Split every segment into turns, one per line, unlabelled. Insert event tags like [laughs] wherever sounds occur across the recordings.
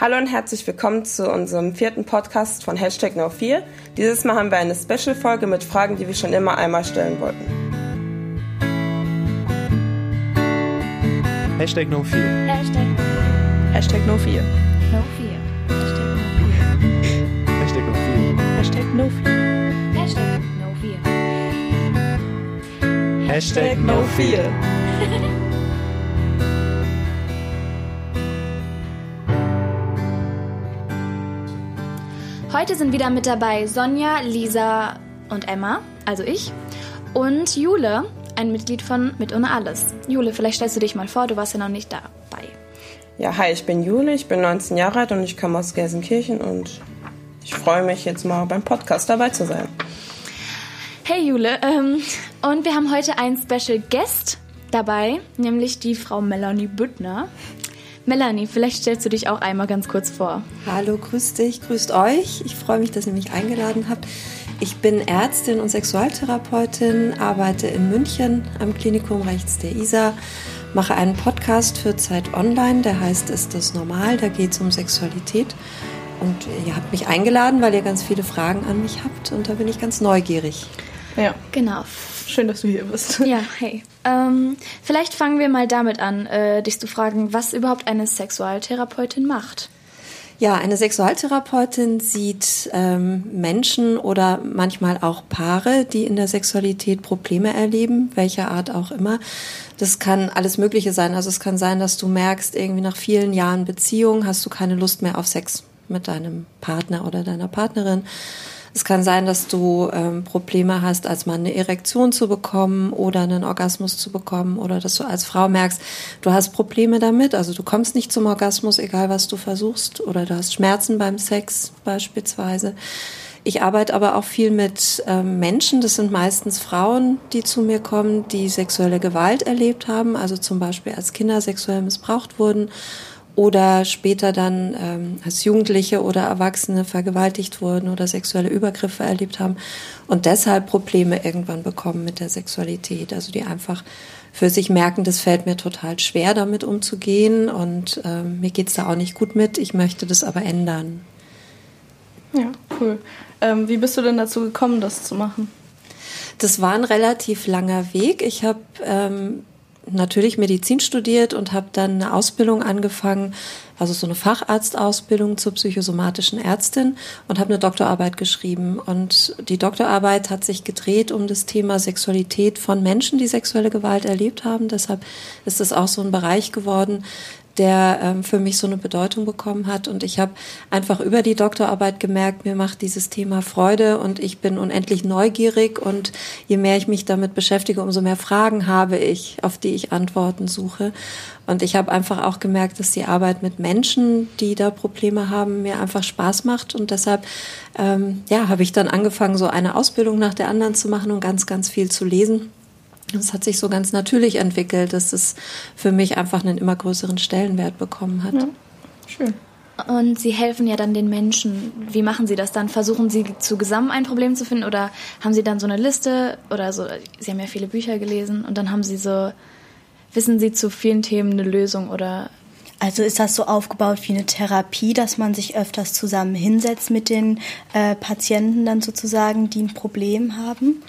Hallo und herzlich willkommen zu unserem vierten Podcast von Hashtag No4. Dieses Mal haben wir eine Special-Folge mit Fragen, die wir schon immer einmal stellen wollten.
Hashtag No4.
Hashtag,
Hashtag No4.
no fear. Hashtag no fear.
Hashtag No4.
Hashtag No4.
Hashtag
Hashtag
no fear.
No4.
Heute sind wieder mit dabei Sonja, Lisa und Emma, also ich, und Jule, ein Mitglied von Mit ohne alles. Jule, vielleicht stellst du dich mal vor, du warst ja noch nicht dabei.
Ja, hi, ich bin Jule, ich bin 19 Jahre alt und ich komme aus Gelsenkirchen und ich freue mich jetzt mal beim Podcast dabei zu sein.
Hey Jule, ähm, und wir haben heute einen Special Guest dabei, nämlich die Frau Melanie Büttner. Melanie, vielleicht stellst du dich auch einmal ganz kurz vor.
Hallo, grüß dich, grüßt euch. Ich freue mich, dass ihr mich eingeladen habt. Ich bin Ärztin und Sexualtherapeutin, arbeite in München am Klinikum rechts der ISA, mache einen Podcast für Zeit Online, der heißt Ist das normal? Da geht es um Sexualität. Und ihr habt mich eingeladen, weil ihr ganz viele Fragen an mich habt und da bin ich ganz neugierig.
Ja,
Genau.
schön, dass du hier bist.
Ja, hey. Ähm, vielleicht fangen wir mal damit an, äh, dich zu fragen, was überhaupt eine Sexualtherapeutin macht.
Ja, eine Sexualtherapeutin sieht ähm, Menschen oder manchmal auch Paare, die in der Sexualität Probleme erleben, welcher Art auch immer. Das kann alles Mögliche sein. Also es kann sein, dass du merkst, irgendwie nach vielen Jahren Beziehung hast du keine Lust mehr auf Sex mit deinem Partner oder deiner Partnerin. Es kann sein, dass du ähm, Probleme hast, als Mann eine Erektion zu bekommen oder einen Orgasmus zu bekommen oder dass du als Frau merkst, du hast Probleme damit, also du kommst nicht zum Orgasmus, egal was du versuchst oder du hast Schmerzen beim Sex beispielsweise. Ich arbeite aber auch viel mit ähm, Menschen, das sind meistens Frauen, die zu mir kommen, die sexuelle Gewalt erlebt haben, also zum Beispiel als Kinder sexuell missbraucht wurden oder später dann ähm, als Jugendliche oder Erwachsene vergewaltigt wurden oder sexuelle Übergriffe erlebt haben und deshalb Probleme irgendwann bekommen mit der Sexualität. Also die einfach für sich merken, das fällt mir total schwer, damit umzugehen und ähm, mir geht's da auch nicht gut mit. Ich möchte das aber ändern.
Ja, cool. Ähm, wie bist du denn dazu gekommen, das zu machen?
Das war ein relativ langer Weg. Ich habe ähm, natürlich Medizin studiert und habe dann eine Ausbildung angefangen, also so eine Facharztausbildung zur psychosomatischen Ärztin und habe eine Doktorarbeit geschrieben. Und die Doktorarbeit hat sich gedreht um das Thema Sexualität von Menschen, die sexuelle Gewalt erlebt haben. Deshalb ist es auch so ein Bereich geworden, der ähm, für mich so eine Bedeutung bekommen hat. Und ich habe einfach über die Doktorarbeit gemerkt, mir macht dieses Thema Freude und ich bin unendlich neugierig. Und je mehr ich mich damit beschäftige, umso mehr Fragen habe ich, auf die ich Antworten suche. Und ich habe einfach auch gemerkt, dass die Arbeit mit Menschen, die da Probleme haben, mir einfach Spaß macht. Und deshalb ähm, ja, habe ich dann angefangen, so eine Ausbildung nach der anderen zu machen und ganz, ganz viel zu lesen. Es hat sich so ganz natürlich entwickelt, dass es für mich einfach einen immer größeren Stellenwert bekommen hat.
Ja. Schön.
Und Sie helfen ja dann den Menschen. Wie machen Sie das dann? Versuchen Sie zusammen ein Problem zu finden oder haben Sie dann so eine Liste oder so? Sie haben ja viele Bücher gelesen und dann haben Sie so, wissen Sie zu vielen Themen eine Lösung oder?
Also ist das so aufgebaut wie eine Therapie, dass man sich öfters zusammen hinsetzt mit den äh, Patienten dann sozusagen, die ein Problem haben?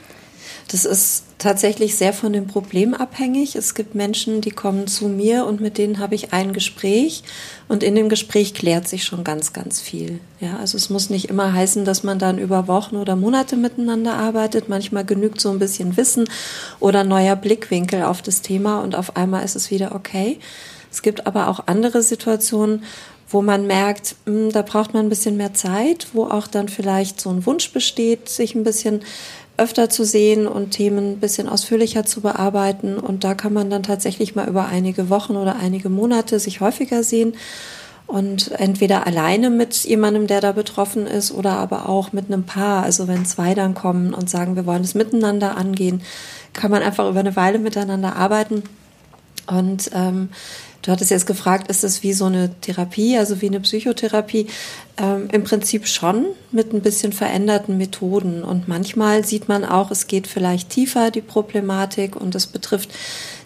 Das ist tatsächlich sehr von dem Problem abhängig. Es gibt Menschen, die kommen zu mir und mit denen habe ich ein Gespräch und in dem Gespräch klärt sich schon ganz, ganz viel. Ja, also es muss nicht immer heißen, dass man dann über Wochen oder Monate miteinander arbeitet. Manchmal genügt so ein bisschen Wissen oder neuer Blickwinkel auf das Thema und auf einmal ist es wieder okay. Es gibt aber auch andere Situationen, wo man merkt, mh, da braucht man ein bisschen mehr Zeit, wo auch dann vielleicht so ein Wunsch besteht, sich ein bisschen öfter zu sehen und Themen ein bisschen ausführlicher zu bearbeiten. Und da kann man dann tatsächlich mal über einige Wochen oder einige Monate sich häufiger sehen und entweder alleine mit jemandem, der da betroffen ist, oder aber auch mit einem Paar. Also wenn zwei dann kommen und sagen, wir wollen es miteinander angehen, kann man einfach über eine Weile miteinander arbeiten. Und ähm, du hattest jetzt gefragt, ist es wie so eine Therapie, also wie eine Psychotherapie? Ähm, Im Prinzip schon mit ein bisschen veränderten Methoden. Und manchmal sieht man auch, es geht vielleicht tiefer, die Problematik, und es betrifft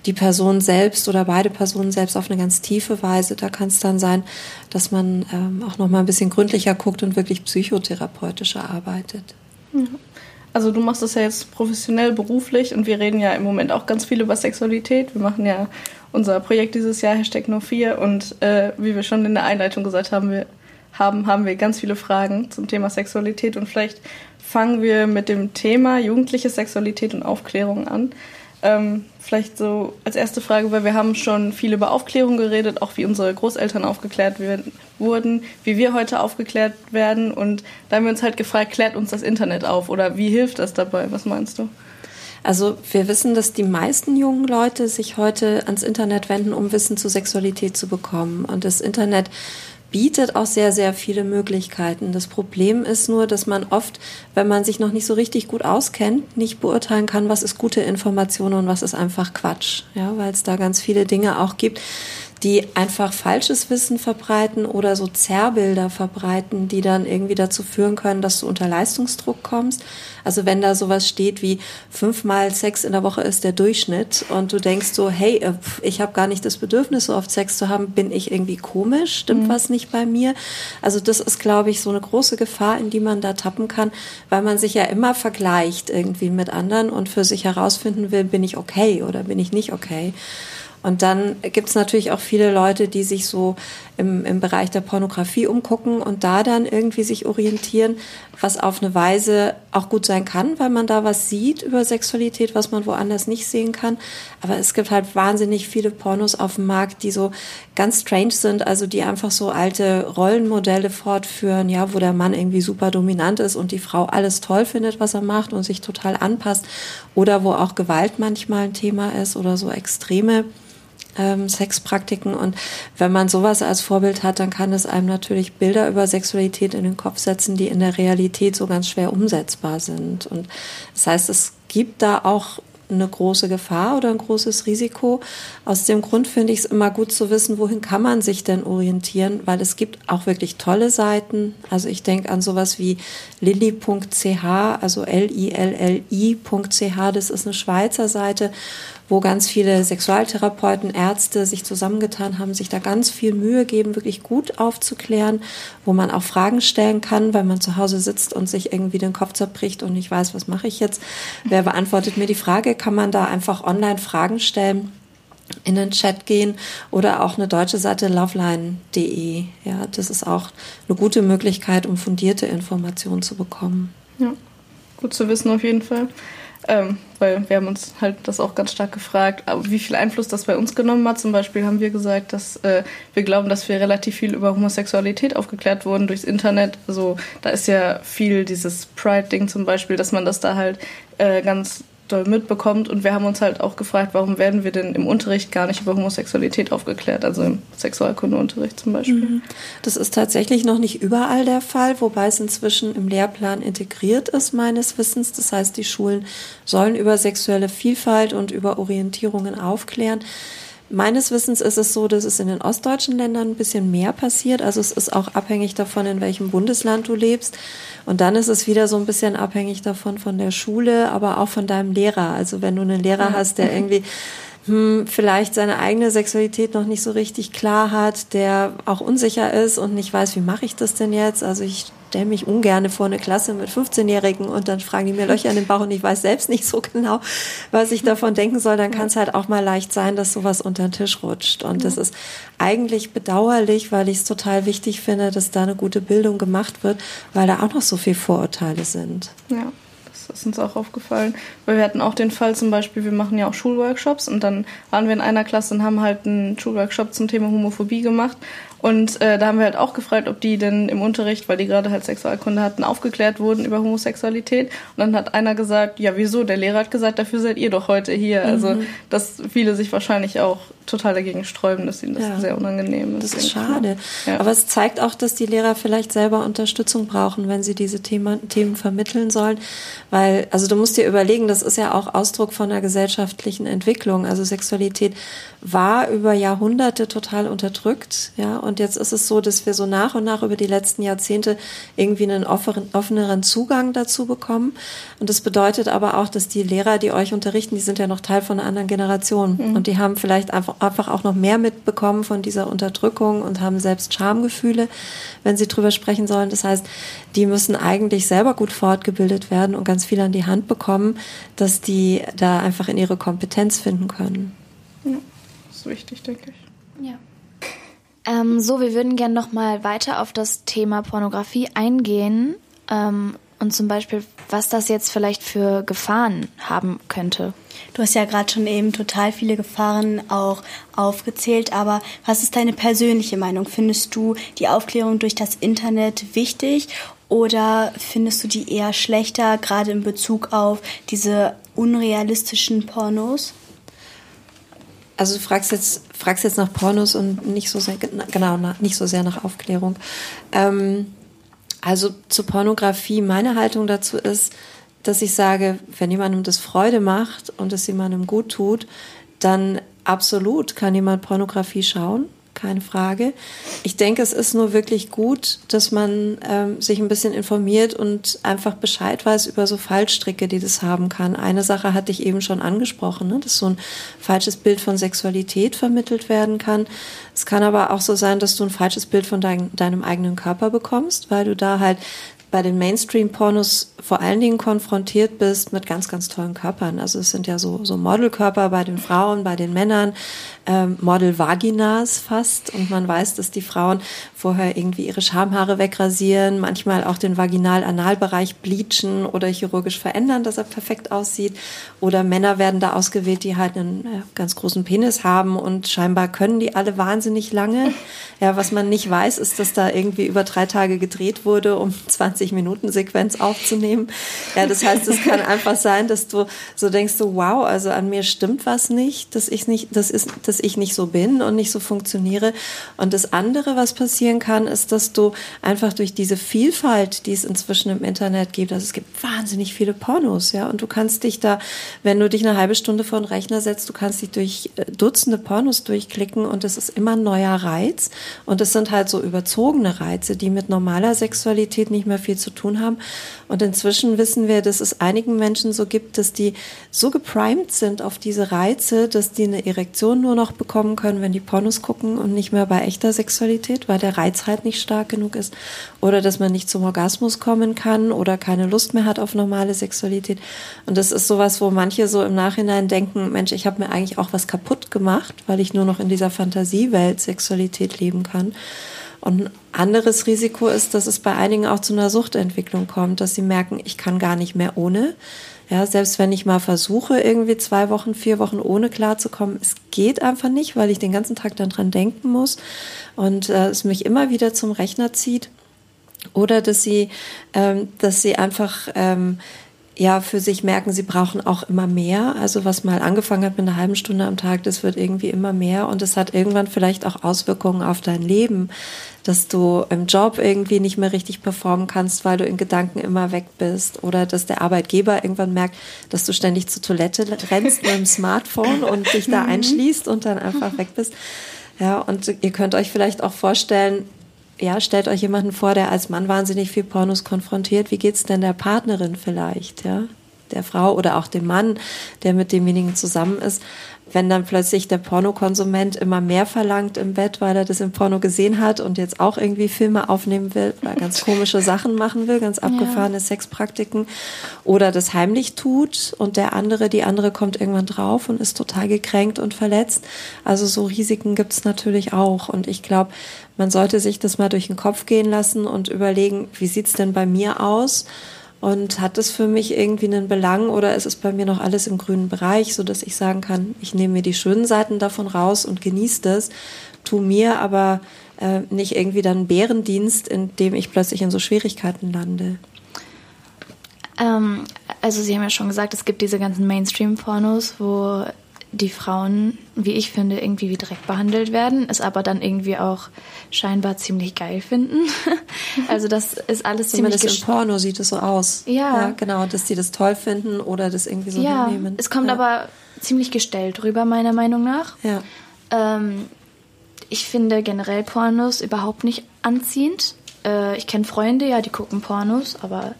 die Person selbst oder beide Personen selbst auf eine ganz tiefe Weise. Da kann es dann sein, dass man ähm, auch noch mal ein bisschen gründlicher guckt und wirklich psychotherapeutischer arbeitet.
Also du machst das ja jetzt professionell, beruflich und wir reden ja im Moment auch ganz viel über Sexualität. Wir machen ja unser Projekt dieses Jahr, Hashtag No 4 und äh, wie wir schon in der Einleitung gesagt haben, wir haben, haben wir ganz viele Fragen zum Thema Sexualität und vielleicht fangen wir mit dem Thema jugendliche Sexualität und Aufklärung an. Ähm, vielleicht so als erste Frage, weil wir haben schon viel über Aufklärung geredet, auch wie unsere Großeltern aufgeklärt werden, wurden, wie wir heute aufgeklärt werden. Und da haben wir uns halt gefragt, klärt uns das Internet auf oder wie hilft das dabei? Was meinst du?
Also wir wissen, dass die meisten jungen Leute sich heute ans Internet wenden, um Wissen zur Sexualität zu bekommen. Und das Internet bietet auch sehr, sehr viele Möglichkeiten. Das Problem ist nur, dass man oft, wenn man sich noch nicht so richtig gut auskennt, nicht beurteilen kann, was ist gute Information und was ist einfach Quatsch. Ja, weil es da ganz viele Dinge auch gibt, die einfach falsches Wissen verbreiten oder so Zerrbilder verbreiten, die dann irgendwie dazu führen können, dass du unter Leistungsdruck kommst. Also wenn da sowas steht wie fünfmal Sex in der Woche ist der Durchschnitt und du denkst so, hey, äh, ich habe gar nicht das Bedürfnis, so oft Sex zu haben, bin ich irgendwie komisch, stimmt mhm. was nicht bei mir? Also das ist, glaube ich, so eine große Gefahr, in die man da tappen kann, weil man sich ja immer vergleicht irgendwie mit anderen und für sich herausfinden will, bin ich okay oder bin ich nicht okay. Und dann gibt es natürlich auch viele Leute, die sich so im, im Bereich der Pornografie umgucken und da dann irgendwie sich orientieren, was auf eine Weise auch gut sein kann, weil man da was sieht über Sexualität, was man woanders nicht sehen kann. Aber es gibt halt wahnsinnig viele Pornos auf dem Markt, die so ganz strange sind, also die einfach so alte Rollenmodelle fortführen, ja, wo der Mann irgendwie super dominant ist und die Frau alles toll findet, was er macht und sich total anpasst. Oder wo auch Gewalt manchmal ein Thema ist oder so extreme ähm, Sexpraktiken. Und wenn man sowas als Vorbild hat, dann kann es einem natürlich Bilder über Sexualität in den Kopf setzen, die in der Realität so ganz schwer umsetzbar sind. Und das heißt, es gibt da auch eine große Gefahr oder ein großes Risiko. Aus dem Grund finde ich es immer gut zu wissen, wohin kann man sich denn orientieren, weil es gibt auch wirklich tolle Seiten. Also ich denke an sowas wie lilly.ch, also L-I-L-L-I.ch, das ist eine Schweizer Seite, wo ganz viele Sexualtherapeuten, Ärzte sich zusammengetan haben, sich da ganz viel Mühe geben, wirklich gut aufzuklären, wo man auch Fragen stellen kann, weil man zu Hause sitzt und sich irgendwie den Kopf zerbricht und nicht weiß, was mache ich jetzt. Wer beantwortet mir die Frage? Kann man da einfach online Fragen stellen? in den Chat gehen oder auch eine deutsche Seite loveline.de. Ja, das ist auch eine gute Möglichkeit, um fundierte Informationen zu bekommen.
Ja, gut zu wissen auf jeden Fall. Ähm, weil wir haben uns halt das auch ganz stark gefragt, wie viel Einfluss das bei uns genommen hat. Zum Beispiel haben wir gesagt, dass äh, wir glauben, dass wir relativ viel über Homosexualität aufgeklärt wurden durchs Internet. Also da ist ja viel dieses Pride-Ding zum Beispiel, dass man das da halt äh, ganz doll mitbekommt. Und wir haben uns halt auch gefragt, warum werden wir denn im Unterricht gar nicht über Homosexualität aufgeklärt, also im Sexualkundeunterricht zum Beispiel. Mhm.
Das ist tatsächlich noch nicht überall der Fall, wobei es inzwischen im Lehrplan integriert ist, meines Wissens. Das heißt, die Schulen sollen über sexuelle Vielfalt und über Orientierungen aufklären. Meines Wissens ist es so, dass es in den ostdeutschen Ländern ein bisschen mehr passiert. Also es ist auch abhängig davon, in welchem Bundesland du lebst. Und dann ist es wieder so ein bisschen abhängig davon von der Schule, aber auch von deinem Lehrer. Also wenn du einen Lehrer hast, der irgendwie hm, vielleicht seine eigene Sexualität noch nicht so richtig klar hat, der auch unsicher ist und nicht weiß, wie mache ich das denn jetzt? Also ich stelle mich ungern vor eine Klasse mit 15-Jährigen und dann fragen die mir Löcher in den Bauch und ich weiß selbst nicht so genau, was ich davon denken soll, dann kann es halt auch mal leicht sein, dass sowas unter den Tisch rutscht. Und das ist eigentlich bedauerlich, weil ich es total wichtig finde, dass da eine gute Bildung gemacht wird, weil da auch noch so viel Vorurteile sind.
Ja. Das ist uns auch aufgefallen. Weil wir hatten auch den Fall zum Beispiel, wir machen ja auch Schulworkshops und dann waren wir in einer Klasse und haben halt einen Schulworkshop zum Thema Homophobie gemacht. Und äh, da haben wir halt auch gefragt, ob die denn im Unterricht, weil die gerade halt Sexualkunde hatten, aufgeklärt wurden über Homosexualität. Und dann hat einer gesagt, ja wieso? Der Lehrer hat gesagt, dafür seid ihr doch heute hier. Also, mhm. Also dass viele sich wahrscheinlich auch total dagegen sträuben, dass ihnen das ja. sehr unangenehm
ist. Das ist schade. Ja. Aber es zeigt auch, dass die Lehrer vielleicht selber Unterstützung brauchen, wenn sie diese Thema, Themen vermitteln sollen. Weil, also du musst dir überlegen, das ist ja auch Ausdruck von einer gesellschaftlichen Entwicklung. Also Sexualität war über Jahrhunderte total unterdrückt, ja. Und jetzt ist es so, dass wir so nach und nach über die letzten Jahrzehnte irgendwie einen offenen, offeneren Zugang dazu bekommen. Und das bedeutet aber auch, dass die Lehrer, die euch unterrichten, die sind ja noch Teil von einer anderen Generation. Mhm. Und die haben vielleicht einfach, einfach auch noch mehr mitbekommen von dieser Unterdrückung und haben selbst Schamgefühle, wenn sie drüber sprechen sollen. Das heißt, die müssen eigentlich selber gut fortgebildet werden und ganz viel an die Hand bekommen, dass die da einfach in ihre Kompetenz finden können.
Ja, das ist wichtig, denke ich.
Ähm, so, wir würden gerne noch mal weiter auf das Thema Pornografie eingehen ähm, und zum Beispiel, was das jetzt vielleicht für Gefahren haben könnte.
Du hast ja gerade schon eben total viele Gefahren auch aufgezählt, aber was ist deine persönliche Meinung? Findest du die Aufklärung durch das Internet wichtig oder findest du die eher schlechter, gerade in Bezug auf diese unrealistischen Pornos?
Also du fragst jetzt, fragst jetzt nach Pornos und nicht so sehr, genau, nicht so sehr nach Aufklärung. Ähm, also zur Pornografie, meine Haltung dazu ist, dass ich sage, wenn jemandem das Freude macht und es jemandem gut tut, dann absolut kann jemand Pornografie schauen keine Frage. Ich denke, es ist nur wirklich gut, dass man ähm, sich ein bisschen informiert und einfach Bescheid weiß über so Fallstricke, die das haben kann. Eine Sache hatte ich eben schon angesprochen, ne, dass so ein falsches Bild von Sexualität vermittelt werden kann. Es kann aber auch so sein, dass du ein falsches Bild von dein, deinem eigenen Körper bekommst, weil du da halt bei den Mainstream-Pornos vor allen Dingen konfrontiert bist mit ganz, ganz tollen Körpern. Also es sind ja so, so Modelkörper bei den Frauen, bei den Männern, ähm, Model-Vaginas fast. Und man weiß, dass die Frauen vorher irgendwie ihre Schamhaare wegrasieren, manchmal auch den Vaginal-Analbereich bleachen oder chirurgisch verändern, dass er perfekt aussieht. Oder Männer werden da ausgewählt, die halt einen äh, ganz großen Penis haben und scheinbar können die alle wahnsinnig lange. Ja, was man nicht weiß, ist, dass da irgendwie über drei Tage gedreht wurde, um [laughs] 20 Minuten Sequenz aufzunehmen. Ja, das heißt, es kann einfach sein, dass du so denkst, so wow, also an mir stimmt was nicht, dass ich nicht, das ist, dass ich nicht so bin und nicht so funktioniere. Und das andere, was passieren kann, ist, dass du einfach durch diese Vielfalt, die es inzwischen im Internet gibt, also es gibt wahnsinnig viele Pornos, ja, und du kannst dich da, wenn du dich eine halbe Stunde vor den Rechner setzt, du kannst dich durch äh, Dutzende Pornos durchklicken und es ist immer ein neuer Reiz. Und es sind halt so überzogene Reize, die mit normaler Sexualität nicht mehr viel zu tun haben. Und inzwischen wissen wir, dass es einigen Menschen so gibt, dass die so geprimed sind auf diese Reize, dass die eine Erektion nur noch bekommen können, wenn die Pornos gucken und nicht mehr bei echter Sexualität, weil der Reiz halt nicht stark genug ist. Oder dass man nicht zum Orgasmus kommen kann oder keine Lust mehr hat auf normale Sexualität. Und das ist sowas, wo manche so im Nachhinein denken, Mensch, ich habe mir eigentlich auch was kaputt gemacht, weil ich nur noch in dieser Fantasiewelt Sexualität leben kann. Und ein anderes Risiko ist, dass es bei einigen auch zu einer Suchtentwicklung kommt, dass sie merken, ich kann gar nicht mehr ohne. Ja, selbst wenn ich mal versuche, irgendwie zwei Wochen, vier Wochen ohne klarzukommen, es geht einfach nicht, weil ich den ganzen Tag dann dran denken muss und äh, es mich immer wieder zum Rechner zieht. Oder dass sie, ähm, dass sie einfach ähm, ja für sich merken, sie brauchen auch immer mehr. Also was mal angefangen hat mit einer halben Stunde am Tag, das wird irgendwie immer mehr und es hat irgendwann vielleicht auch Auswirkungen auf dein Leben, dass du im Job irgendwie nicht mehr richtig performen kannst, weil du in Gedanken immer weg bist oder dass der Arbeitgeber irgendwann merkt, dass du ständig zur Toilette rennst mit dem Smartphone und dich da mhm. einschließt und dann einfach weg bist. Ja, und ihr könnt euch vielleicht auch vorstellen, ja, stellt euch jemanden vor, der als Mann wahnsinnig viel Pornos konfrontiert. Wie geht's denn der Partnerin vielleicht, ja? Der Frau oder auch dem Mann, der mit demjenigen zusammen ist wenn dann plötzlich der Pornokonsument immer mehr verlangt im Bett, weil er das im Porno gesehen hat und jetzt auch irgendwie Filme aufnehmen will, weil er ganz [laughs] komische Sachen machen will, ganz abgefahrene ja. Sexpraktiken oder das heimlich tut und der andere, die andere kommt irgendwann drauf und ist total gekränkt und verletzt. Also so Risiken gibt's natürlich auch und ich glaube, man sollte sich das mal durch den Kopf gehen lassen und überlegen, wie sieht's denn bei mir aus? Und hat das für mich irgendwie einen Belang oder ist es bei mir noch alles im grünen Bereich, so dass ich sagen kann, ich nehme mir die schönen Seiten davon raus und genieße das, tu mir aber äh, nicht irgendwie dann Bärendienst, in dem ich plötzlich in so Schwierigkeiten lande.
Ähm, also Sie haben ja schon gesagt, es gibt diese ganzen Mainstream-Pornos, wo die Frauen, wie ich finde, irgendwie wie Dreck behandelt werden, es aber dann irgendwie auch scheinbar ziemlich geil finden. [laughs] also das ist alles
ziemlich... Zumindest im Porno sieht es so aus.
Ja. ja.
Genau, dass die das toll finden oder das irgendwie so
ja,
hinnehmen.
es kommt
ja.
aber ziemlich gestellt rüber, meiner Meinung nach.
Ja.
Ähm, ich finde generell Pornos überhaupt nicht anziehend. Äh, ich kenne Freunde, ja, die gucken Pornos, aber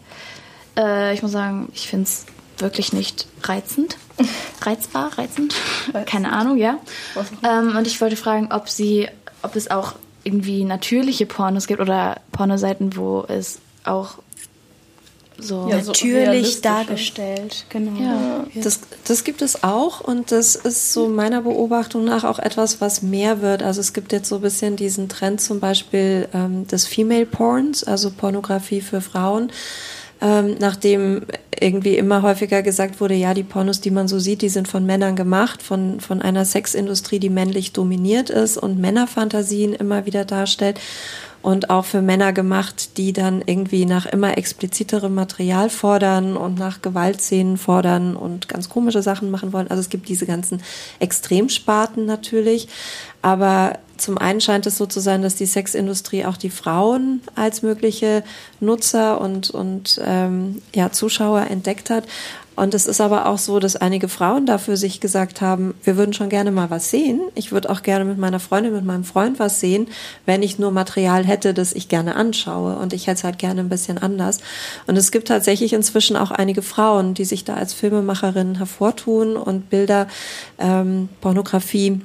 äh, ich muss sagen, ich finde es wirklich nicht reizend. Reizbar, reizend? reizend. Keine Ahnung, ja. Ähm, und ich wollte fragen, ob sie, ob es auch irgendwie natürliche Pornos gibt oder Pornoseiten, wo es auch so,
ja, natürlich dargestellt. Genau.
Ja. Das, das gibt es auch und das ist so meiner Beobachtung nach auch etwas, was mehr wird. Also es gibt jetzt so ein bisschen diesen Trend zum Beispiel ähm, des Female Porns, also Pornografie für Frauen. Ähm, nachdem irgendwie immer häufiger gesagt wurde, ja, die Pornos, die man so sieht, die sind von Männern gemacht, von, von einer Sexindustrie, die männlich dominiert ist und Männerfantasien immer wieder darstellt und auch für Männer gemacht, die dann irgendwie nach immer expliziterem Material fordern und nach Gewaltszenen fordern und ganz komische Sachen machen wollen. Also es gibt diese ganzen Extremsparten natürlich, aber zum einen scheint es so zu sein, dass die Sexindustrie auch die Frauen als mögliche Nutzer und, und ähm, ja, Zuschauer entdeckt hat. Und es ist aber auch so, dass einige Frauen dafür sich gesagt haben, wir würden schon gerne mal was sehen. Ich würde auch gerne mit meiner Freundin, mit meinem Freund was sehen, wenn ich nur Material hätte, das ich gerne anschaue. Und ich hätte es halt gerne ein bisschen anders. Und es gibt tatsächlich inzwischen auch einige Frauen, die sich da als Filmemacherinnen hervortun und Bilder, ähm, Pornografie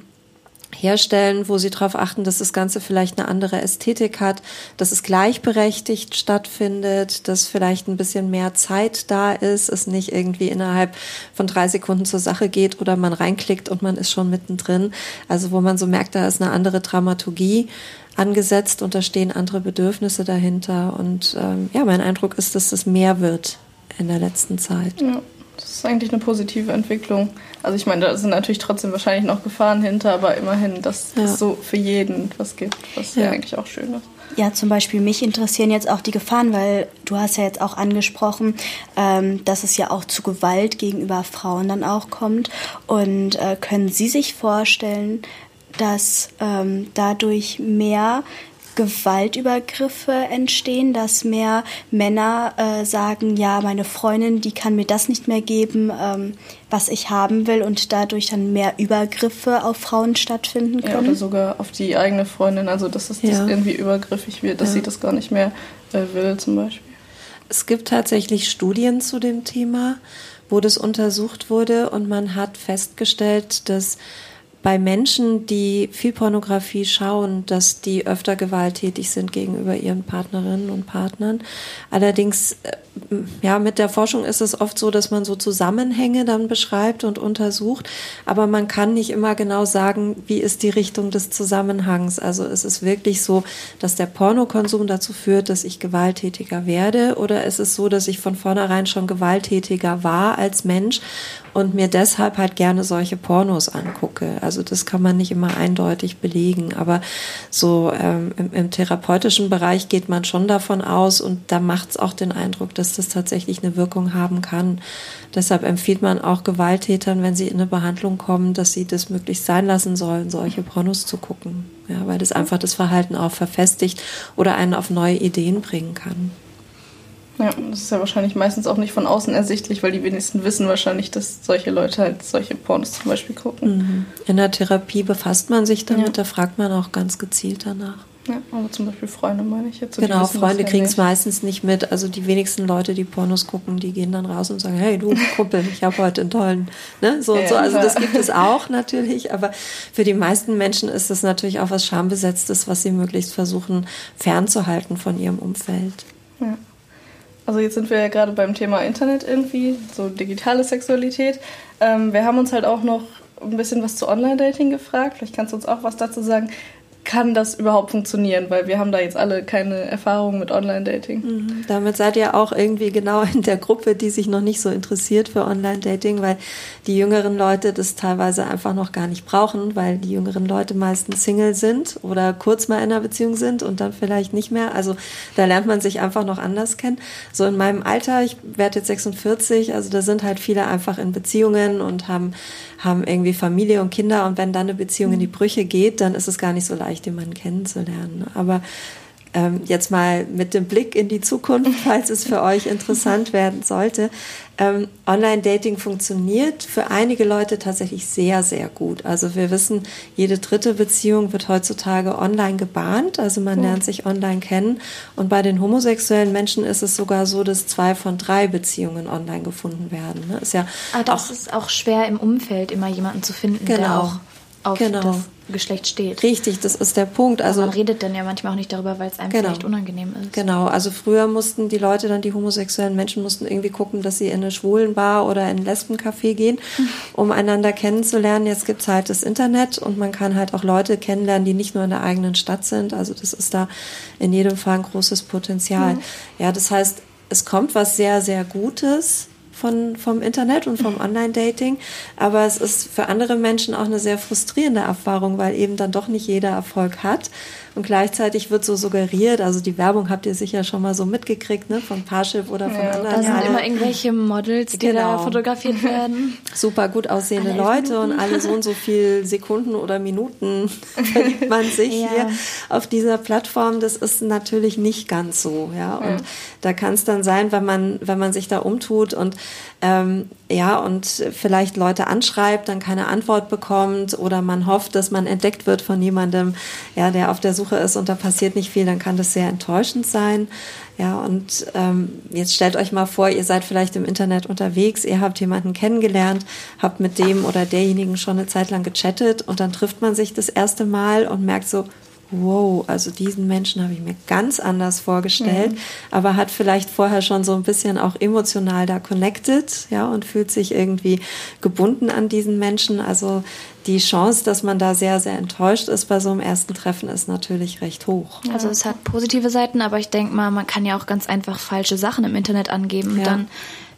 herstellen, wo sie darauf achten, dass das Ganze vielleicht eine andere Ästhetik hat, dass es gleichberechtigt stattfindet, dass vielleicht ein bisschen mehr Zeit da ist, es nicht irgendwie innerhalb von drei Sekunden zur Sache geht oder man reinklickt und man ist schon mittendrin. Also wo man so merkt, da ist eine andere Dramaturgie angesetzt und da stehen andere Bedürfnisse dahinter. Und ähm, ja, mein Eindruck ist, dass das mehr wird in der letzten Zeit.
Ja. Das ist eigentlich eine positive Entwicklung. Also ich meine, da sind natürlich trotzdem wahrscheinlich noch Gefahren hinter, aber immerhin, dass ja. es so für jeden was gibt, was ja. ja eigentlich auch schön ist.
Ja, zum Beispiel mich interessieren jetzt auch die Gefahren, weil du hast ja jetzt auch angesprochen, ähm, dass es ja auch zu Gewalt gegenüber Frauen dann auch kommt. Und äh, können Sie sich vorstellen, dass ähm, dadurch mehr Gewaltübergriffe entstehen, dass mehr Männer äh, sagen, ja, meine Freundin, die kann mir das nicht mehr geben, ähm, was ich haben will und dadurch dann mehr Übergriffe auf Frauen stattfinden können.
Ja, oder sogar auf die eigene Freundin, also dass es ja. das irgendwie übergriffig wird, dass ja. sie das gar nicht mehr äh, will zum Beispiel.
Es gibt tatsächlich Studien zu dem Thema, wo das untersucht wurde und man hat festgestellt, dass bei Menschen, die viel Pornografie schauen, dass die öfter gewalttätig sind gegenüber ihren Partnerinnen und Partnern. Allerdings, äh, ja, mit der Forschung ist es oft so, dass man so Zusammenhänge dann beschreibt und untersucht, aber man kann nicht immer genau sagen, wie ist die Richtung des Zusammenhangs. Also es ist wirklich so, dass der Pornokonsum dazu führt, dass ich gewalttätiger werde oder ist es so, dass ich von vornherein schon gewalttätiger war als Mensch und mir deshalb halt gerne solche Pornos angucke. Also das kann man nicht immer eindeutig belegen, aber so ähm, im, im, therapeutischen Bereich geht man schon davon aus und da macht es auch den Eindruck, dass das tatsächlich eine Wirkung haben kann. Deshalb empfiehlt man auch Gewalttätern, wenn sie in eine Behandlung kommen, dass sie das möglichst sein lassen sollen, solche Pornos zu gucken. Ja, weil das einfach das Verhalten auch verfestigt oder einen auf neue Ideen bringen kann.
Ja, das ist ja wahrscheinlich meistens auch nicht von außen ersichtlich, weil die wenigsten wissen wahrscheinlich, dass solche Leute halt solche Pornos zum Beispiel gucken.
Mhm. In der Therapie befasst man sich damit, ja. da fragt man auch ganz gezielt danach.
Ja, aber zum Beispiel Freunde meine ich jetzt. So
genau, Freunde kriegen es meistens nicht mit. Also die wenigsten Leute, die Pornos gucken, die gehen dann raus und sagen, hey du [laughs] Kumpel, ich habe heute einen tollen, ne, so und so. Also das gibt es auch natürlich, aber für die meisten Menschen ist das natürlich auch was Schambesetztes, was sie möglichst versuchen fernzuhalten von ihrem Umfeld.
Ja. Also jetzt sind wir ja gerade beim Thema Internet irgendwie, so digitale Sexualität. Ähm, wir haben uns halt auch noch ein bisschen was zu Online-Dating gefragt. Vielleicht kannst du uns auch was dazu sagen. Kann das überhaupt funktionieren, weil wir haben da jetzt alle keine Erfahrung mit Online-Dating.
Mhm. Damit seid ihr auch irgendwie genau in der Gruppe, die sich noch nicht so interessiert für Online-Dating, weil die jüngeren Leute das teilweise einfach noch gar nicht brauchen, weil die jüngeren Leute meistens Single sind oder kurz mal in einer Beziehung sind und dann vielleicht nicht mehr. Also da lernt man sich einfach noch anders kennen. So in meinem Alter, ich werde jetzt 46, also da sind halt viele einfach in Beziehungen und haben, haben irgendwie Familie und Kinder und wenn dann eine Beziehung in die Brüche geht, dann ist es gar nicht so leicht, jemanden kennenzulernen. Aber ähm, jetzt mal mit dem Blick in die Zukunft, [laughs] falls es für euch interessant werden sollte. Ähm, Online-Dating funktioniert für einige Leute tatsächlich sehr, sehr gut. Also wir wissen, jede dritte Beziehung wird heutzutage online gebahnt. Also man lernt sich online kennen. Und bei den homosexuellen Menschen ist es sogar so, dass zwei von drei Beziehungen online gefunden werden. Ne? Ist ja
Aber das auch, ist auch schwer im Umfeld immer jemanden zu finden,
genau.
der auch auf
Genau.
das Geschlecht steht.
Richtig, das ist der Punkt.
Also
Also
man redet dann ja manchmal auch nicht darüber, weil es einem
Genau.
vielleicht unangenehm ist.
Genau, also früher mussten die Leute dann, die homosexuellen Menschen mussten irgendwie gucken, dass sie in eine Schwulenbar oder in ein Lesbencafé gehen, [laughs] um einander kennenzulernen. Jetzt gibt's halt das Internet und man kann halt auch Leute kennenlernen, die nicht nur in der eigenen Stadt sind. Also das ist da in jedem Fall ein großes Potenzial. Ja, das heißt, es kommt was sehr, sehr Gutes von, vom Internet und vom [laughs] Online-Dating. Aber es ist für andere Menschen auch eine sehr frustrierende Erfahrung, weil eben dann doch nicht jeder Erfolg hat. Und gleichzeitig wird so suggeriert, also die Werbung habt ihr sicher schon mal so mitgekriegt, ne, von Parship oder von
Ja,
anderen.
Da sind
Ja.
immer irgendwelche Models, die da
Genau.
fotografiert werden. [laughs]
super gut aussehende
Alle
Leute und alle so und so viel Sekunden oder Minuten [laughs] verliebt man sich
Ja.
hier auf dieser Plattform. Das ist natürlich nicht ganz so, ja. Und da kann es dann sein, wenn man, wenn man sich da umtut und ähm, ja, und vielleicht Leute anschreibt, dann keine Antwort bekommt oder man hofft, dass man entdeckt wird von jemandem, ja, der auf der Suche ist und da passiert nicht viel, dann kann das sehr enttäuschend sein. Ja, und ähm, jetzt stellt euch mal vor, ihr seid vielleicht im Internet unterwegs, ihr habt jemanden kennengelernt, habt mit dem oder derjenigen schon eine Zeit lang gechattet und dann trifft man sich das erste Mal und merkt so, wow, also diesen Menschen habe ich mir ganz anders vorgestellt, aber hat vielleicht vorher schon so ein bisschen auch emotional da connected, ja, und fühlt sich irgendwie gebunden an diesen Menschen. Also die Chance, dass man da sehr, sehr enttäuscht ist bei so einem ersten Treffen, ist natürlich recht hoch.
Also es hat positive Seiten, aber ich denke mal, man kann ja auch ganz einfach falsche Sachen im Internet angeben.
Ja.
Dann,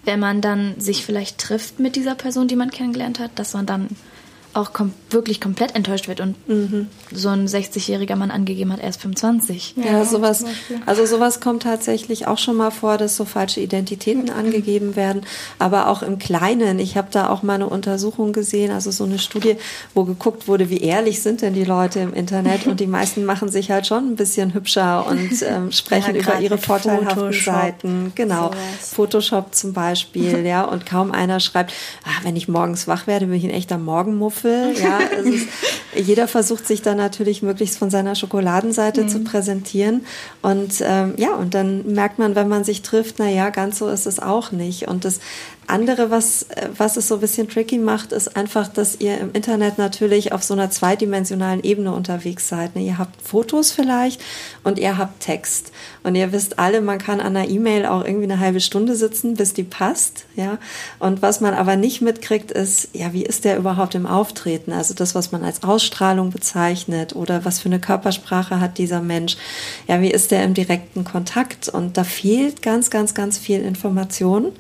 wenn man dann sich vielleicht trifft mit dieser Person, die man kennengelernt hat, dass man dann auch kom wirklich komplett enttäuscht wird und so ein 60-jähriger Mann angegeben hat, er ist 25.
Ja, sowas, also sowas kommt tatsächlich auch schon mal vor, dass so falsche Identitäten angegeben werden, aber auch im Kleinen. Ich habe da auch mal eine Untersuchung gesehen, also so eine Studie, wo geguckt wurde, wie ehrlich sind denn die Leute im Internet? Und die meisten machen sich halt schon ein bisschen hübscher und [laughs] ähm, sprechen
Ja,
über ihre vorteilhaften
Photoshop,
Seiten. Genau,
sowas.
Photoshop zum Beispiel, ja, und kaum einer schreibt, ah, wenn ich morgens wach werde, bin ich ein echter Morgenmuffel. Ja, ist, [laughs] jeder versucht sich dann natürlich möglichst von seiner Schokoladenseite zu präsentieren. Und ähm, ja, und dann merkt man, wenn man sich trifft, na ja, ganz so ist es auch nicht. Und das andere, was, was es so ein bisschen tricky macht, ist einfach, dass ihr im Internet natürlich auf so einer zweidimensionalen Ebene unterwegs seid. Ne? Ihr habt Fotos vielleicht und ihr habt Text. Und ihr wisst alle, man kann an einer E-Mail auch irgendwie eine halbe Stunde sitzen, bis die passt. Ja? Und was man aber nicht mitkriegt, ist, ja, wie ist der überhaupt im Auftreten? Also das, was man als Ausstrahlung bezeichnet oder was für eine Körpersprache hat dieser Mensch? Ja, wie ist der im direkten Kontakt? Und da fehlt ganz, ganz, ganz viel Information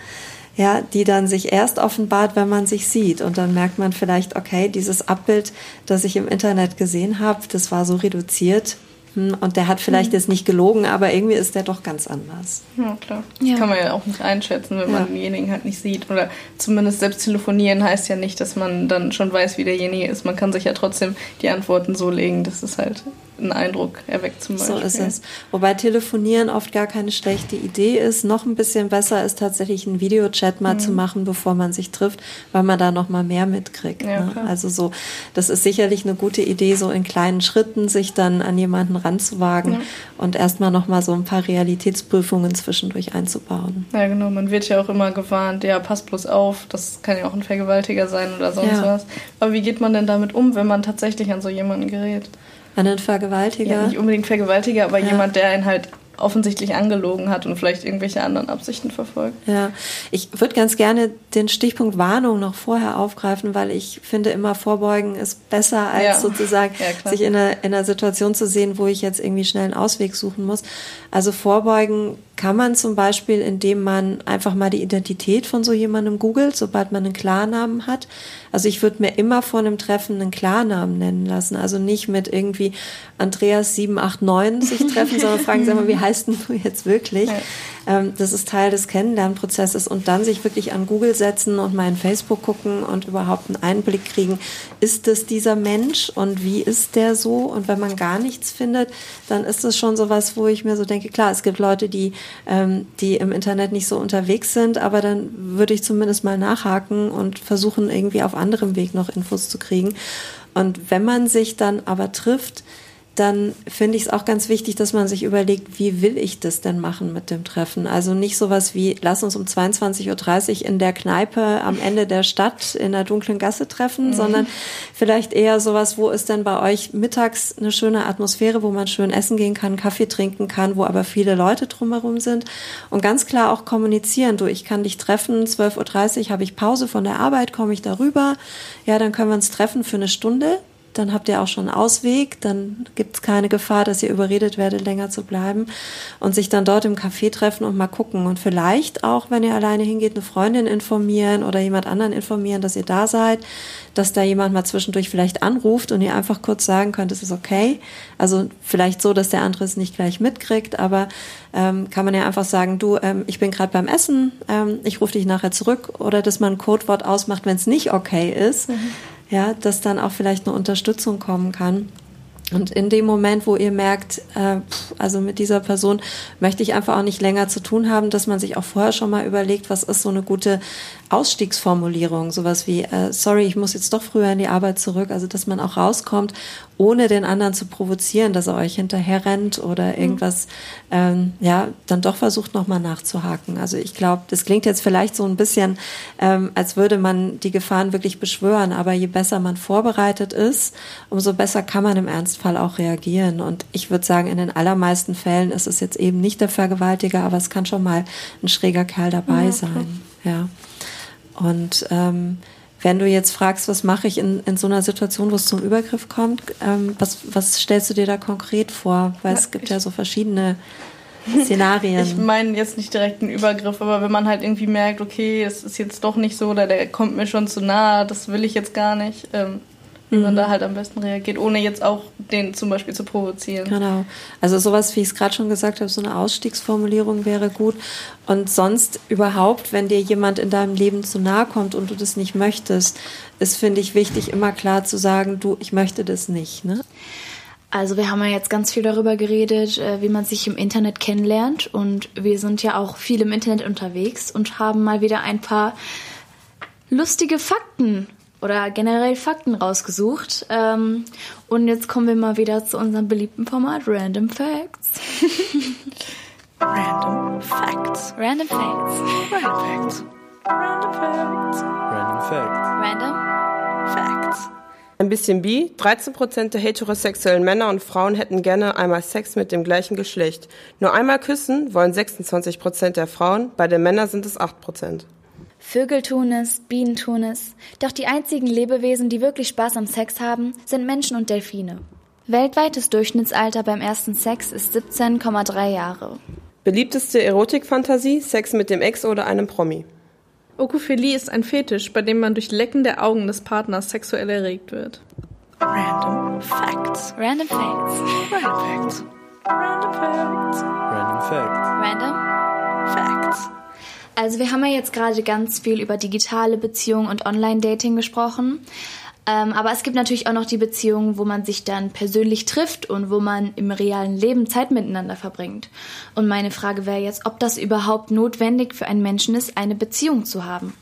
ja, die dann sich erst offenbart, wenn man sich sieht. Und dann merkt man vielleicht, okay, dieses Abbild, das ich im Internet gesehen habe, das war so reduziert. Und der hat vielleicht jetzt nicht gelogen, aber irgendwie ist der doch ganz anders.
Ja, klar.
Ja.
Das kann man ja auch nicht einschätzen, wenn man
Ja.
denjenigen halt nicht sieht. Oder zumindest selbst telefonieren heißt ja nicht, dass man dann schon weiß, wie derjenige ist. Man kann sich ja trotzdem die Antworten so legen, dass es halt einen Eindruck erweckt zum Beispiel.
So ist es. Wobei Telefonieren oft gar keine schlechte Idee ist. Noch ein bisschen besser ist tatsächlich einen Videochat mal zu machen, bevor man sich trifft, weil man da noch mal mehr mitkriegt.
Ja,
ne? Also so, das ist sicherlich eine gute Idee, so in kleinen Schritten sich dann an jemanden ranzuwagen und erstmal noch mal so ein paar Realitätsprüfungen zwischendurch einzubauen.
Ja, genau. Man wird ja auch immer gewarnt, ja, pass bloß auf, das kann ja auch ein Vergewaltiger sein oder sonst
Ja.
was. Aber wie geht man denn damit um, wenn man tatsächlich an so jemanden gerät?
An den Vergewaltiger.
Ja, nicht unbedingt Vergewaltiger, aber
Ja.
jemand, der einen halt offensichtlich angelogen hat und vielleicht irgendwelche anderen Absichten verfolgt.
Ja, ich würde ganz gerne den Stichpunkt Warnung noch vorher aufgreifen, weil ich finde immer vorbeugen ist besser als ja. sozusagen [laughs] ja, sich in einer, in einer Situation zu sehen, wo ich jetzt irgendwie schnell einen Ausweg suchen muss. Also vorbeugen kann man zum Beispiel, indem man einfach mal die Identität von so jemandem googelt, sobald man einen Klarnamen hat. Also ich würde mir immer vor einem Treffen einen Klarnamen nennen lassen. Also nicht mit irgendwie Andreas 789 sich treffen, [laughs] sondern fragen, sag mal, wie heißt denn du jetzt wirklich? Ja. Ähm, das ist Teil des Kennenlernprozesses und dann sich wirklich an Google setzen und mal in Facebook gucken und überhaupt einen Einblick kriegen, ist es dieser Mensch und wie ist der so? Und wenn man gar nichts findet, dann ist das schon so was, wo ich mir so denke, klar, es gibt Leute, die, ähm, die im Internet nicht so unterwegs sind, aber dann würde ich zumindest mal nachhaken und versuchen, irgendwie auf anderem Weg noch Infos zu kriegen. Und wenn man sich dann aber trifft, dann finde ich es auch ganz wichtig, dass man sich überlegt, wie will ich das denn machen mit dem Treffen? Also nicht sowas wie, lass uns um 22.30 Uhr in der Kneipe am Ende der Stadt in der dunklen Gasse treffen, mhm. sondern vielleicht eher sowas, wo ist denn bei euch mittags eine schöne Atmosphäre, wo man schön essen gehen kann, Kaffee trinken kann, wo aber viele Leute drumherum sind und ganz klar auch kommunizieren. Du, ich kann dich treffen, 12.30 Uhr habe ich Pause von der Arbeit, komme ich darüber. Ja, dann können wir uns treffen für eine Stunde dann habt ihr auch schon einen Ausweg, dann gibt es keine Gefahr, dass ihr überredet werdet, länger zu bleiben und sich dann dort im Café treffen und mal gucken und vielleicht auch, wenn ihr alleine hingeht, eine Freundin informieren oder jemand anderen informieren, dass ihr da seid, dass da jemand mal zwischendurch vielleicht anruft und ihr einfach kurz sagen könnt, es ist okay. Also vielleicht so, dass der andere es nicht gleich mitkriegt, aber ähm, kann man ja einfach sagen, du, ähm, ich bin gerade beim Essen, ähm, ich rufe dich nachher zurück oder dass man ein Codewort ausmacht, wenn es nicht okay ist. Mhm ja, dass dann auch vielleicht eine Unterstützung kommen kann. Und in dem Moment, wo ihr merkt, äh, also mit dieser Person möchte ich einfach auch nicht länger zu tun haben, dass man sich auch vorher schon mal überlegt, was ist so eine gute Ausstiegsformulierung, sowas wie, äh, sorry, ich muss jetzt doch früher in die Arbeit zurück, also dass man auch rauskommt, ohne den anderen zu provozieren, dass er euch hinterher rennt oder mhm. irgendwas, mhm. ähm, ja, dann doch versucht nochmal nachzuhaken. Also ich glaube, das klingt jetzt vielleicht so ein bisschen, ähm, als würde man die Gefahren wirklich beschwören, aber je besser man vorbereitet ist, umso besser kann man im Ernstfall auch reagieren. Und ich würde sagen, in den allermeisten Fällen ist es jetzt eben nicht der Vergewaltiger, aber es kann schon mal ein schräger Kerl dabei ja, sein. Ja. Und ähm, wenn du jetzt fragst, was mache ich in, in so einer Situation, wo es zum Übergriff kommt, ähm, was, was stellst du dir da konkret vor? Weil ja, es gibt ja so verschiedene Szenarien. [laughs]
Ich meine jetzt nicht direkt einen Übergriff, aber wenn man halt irgendwie merkt, okay, es ist jetzt doch nicht so oder der kommt mir schon zu nah, das will ich jetzt gar nicht, ähm, wie mhm. man da halt am besten reagiert, ohne jetzt auch den zum Beispiel zu provozieren.
Genau. Also sowas, wie ich es gerade schon gesagt habe, so eine Ausstiegsformulierung wäre gut. Und sonst überhaupt, wenn dir jemand in deinem Leben zu nahe kommt und du das nicht möchtest, ist, finde ich, wichtig, immer klar zu sagen, du, ich möchte das nicht. Ne?
Also wir haben ja jetzt ganz viel darüber geredet, äh, wie man sich im Internet kennenlernt. Und wir sind ja auch viel im Internet unterwegs und haben mal wieder ein paar lustige Fakten oder generell Fakten rausgesucht. Ähm, und jetzt kommen wir mal wieder zu unserem beliebten Format Random Facts. [laughs]
Random Facts.
Random Facts.
Random Facts. Random Facts. Random Facts.
Random Facts.
Ein bisschen bi. 13% der heterosexuellen Männer und Frauen hätten gerne einmal Sex mit dem gleichen Geschlecht. Nur einmal küssen wollen 26% der Frauen, bei den Männern sind es 8%.
Vögel tun es, Bienen tun es, doch die einzigen Lebewesen, die wirklich Spaß am Sex haben, sind Menschen und Delfine. Weltweites Durchschnittsalter beim ersten Sex ist 17,3 Jahre.
Beliebteste Erotikfantasie, Sex mit dem Ex oder einem Promi.
Okophilie ist ein Fetisch, bei dem man durch Lecken der Augen des Partners sexuell erregt wird.
Random Facts.
Random Facts.
Random Facts. Random Facts.
Random Facts. Random Facts. Also wir haben ja jetzt gerade ganz viel über digitale Beziehungen und Online-Dating gesprochen. Ähm, aber es gibt natürlich auch noch die Beziehungen, wo man sich dann persönlich trifft und wo man im realen Leben Zeit miteinander verbringt. Und meine Frage wäre jetzt, ob das überhaupt notwendig für einen Menschen ist, eine Beziehung zu haben.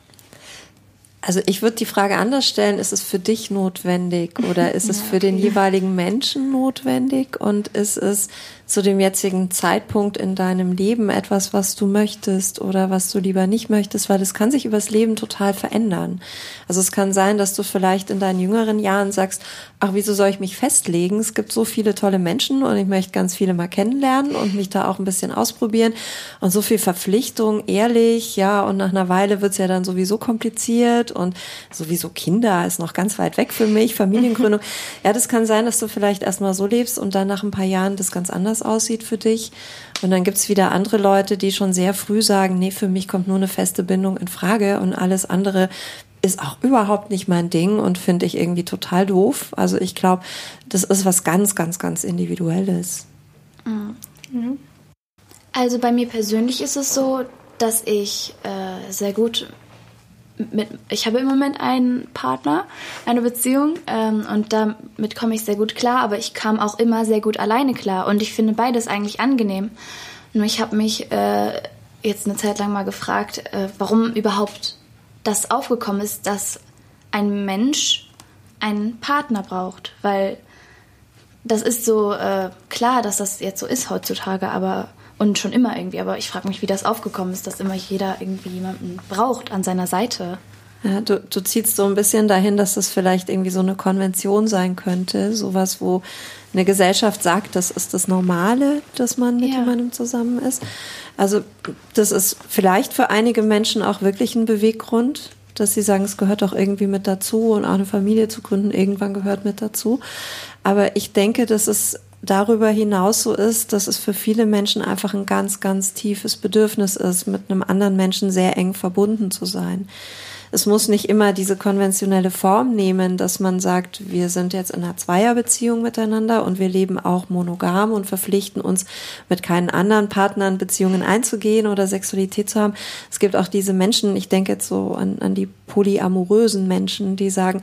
Also ich würde die Frage anders stellen, ist es für dich notwendig oder ist es [laughs] für den jeweiligen Menschen notwendig und ist es zu dem jetzigen Zeitpunkt in deinem Leben etwas, was du möchtest oder was du lieber nicht möchtest, weil das kann sich übers Leben total verändern. Also es kann sein, dass du vielleicht in deinen jüngeren Jahren sagst, ach, wieso soll ich mich festlegen? Es gibt so viele tolle Menschen und ich möchte ganz viele mal kennenlernen und mich da auch ein bisschen ausprobieren und so viel Verpflichtung, ehrlich, ja, und nach einer Weile wird's ja dann sowieso kompliziert und sowieso Kinder ist noch ganz weit weg für mich, Familiengründung. [laughs] ja, das kann sein, dass du vielleicht erstmal so lebst und dann nach ein paar Jahren das ganz anders aussieht für dich. Und dann gibt's wieder andere Leute, die schon sehr früh sagen, nee, für mich kommt nur eine feste Bindung in Frage und alles andere ist auch überhaupt nicht mein Ding und finde ich irgendwie total doof. Also ich glaube, das ist was ganz, ganz, ganz Individuelles.
Mhm. Also bei mir persönlich ist es so, dass ich äh, sehr gut mit, ich habe im Moment einen Partner, eine Beziehung ähm, und damit komme ich sehr gut klar, aber ich kam auch immer sehr gut alleine klar und ich finde beides eigentlich angenehm. Nur ich habe mich äh, jetzt eine Zeit lang mal gefragt, äh, warum überhaupt das aufgekommen ist, dass ein Mensch einen Partner braucht, weil das ist so äh, klar, dass das jetzt so ist heutzutage, aber und schon immer irgendwie. Aber ich frage mich, wie das aufgekommen ist, dass immer jeder irgendwie jemanden braucht an seiner Seite.
Ja, du, du ziehst so ein bisschen dahin, dass das vielleicht irgendwie so eine Konvention sein könnte, sowas, wo eine Gesellschaft sagt, das ist das Normale, dass man mit
Ja.
jemandem zusammen ist. Also das ist vielleicht für einige Menschen auch wirklich ein Beweggrund, dass sie sagen, es gehört doch irgendwie mit dazu und auch eine Familie zu gründen irgendwann gehört mit dazu. Aber ich denke, dass es darüber hinaus so ist, dass es für viele Menschen einfach ein ganz, ganz tiefes Bedürfnis ist, mit einem anderen Menschen sehr eng verbunden zu sein. Es muss nicht immer diese konventionelle Form nehmen, dass man sagt, wir sind jetzt in einer Zweierbeziehung miteinander und wir leben auch monogam und verpflichten uns mit keinen anderen Partnern Beziehungen einzugehen oder Sexualität zu haben. Es gibt auch diese Menschen, ich denke jetzt so an, an die polyamorösen Menschen, die sagen,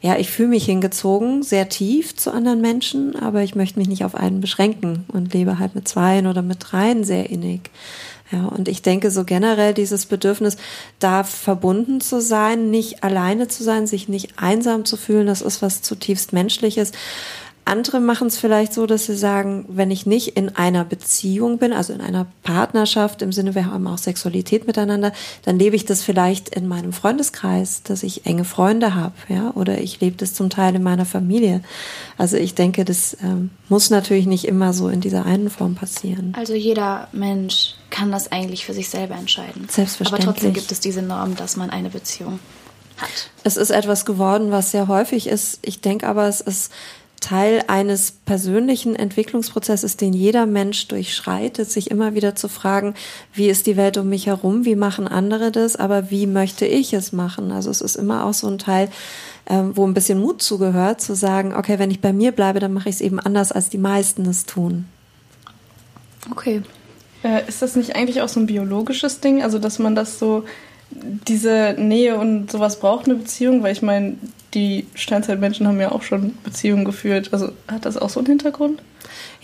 ja, ich fühle mich hingezogen, sehr tief zu anderen Menschen, aber ich möchte mich nicht auf einen beschränken und lebe halt mit zweien oder mit dreien sehr innig. Ja, und ich denke so generell dieses Bedürfnis, da verbunden zu sein, nicht alleine zu sein, sich nicht einsam zu fühlen, das ist was zutiefst Menschliches. Andere machen es vielleicht so, dass sie sagen, wenn ich nicht in einer Beziehung bin, also in einer Partnerschaft, im Sinne, wir haben auch Sexualität miteinander, dann lebe ich das vielleicht in meinem Freundeskreis, dass ich enge Freunde habe, ja, oder ich lebe das zum Teil in meiner Familie. Also ich denke, das ähm, muss natürlich nicht immer so in dieser einen Form passieren.
Also jeder Mensch kann das eigentlich für sich selber entscheiden.
Selbstverständlich.
Aber trotzdem gibt es diese Norm, dass man eine Beziehung hat.
Es ist etwas geworden, was sehr häufig ist. Ich denke aber, es ist Teil eines persönlichen Entwicklungsprozesses, den jeder Mensch durchschreitet, sich immer wieder zu fragen, wie ist die Welt um mich herum, wie machen andere das, aber wie möchte ich es machen? Also es ist immer auch so ein Teil, ähm, wo ein bisschen Mut zugehört, zu sagen, okay, wenn ich bei mir bleibe, dann mache ich es eben anders, als die meisten es tun.
Okay.
Äh, ist das nicht eigentlich auch so ein biologisches Ding? Also, dass man das so, diese Nähe und sowas braucht eine Beziehung? Weil ich meine, die Steinzeitmenschen haben ja auch schon Beziehungen geführt. Also, hat das auch so einen Hintergrund?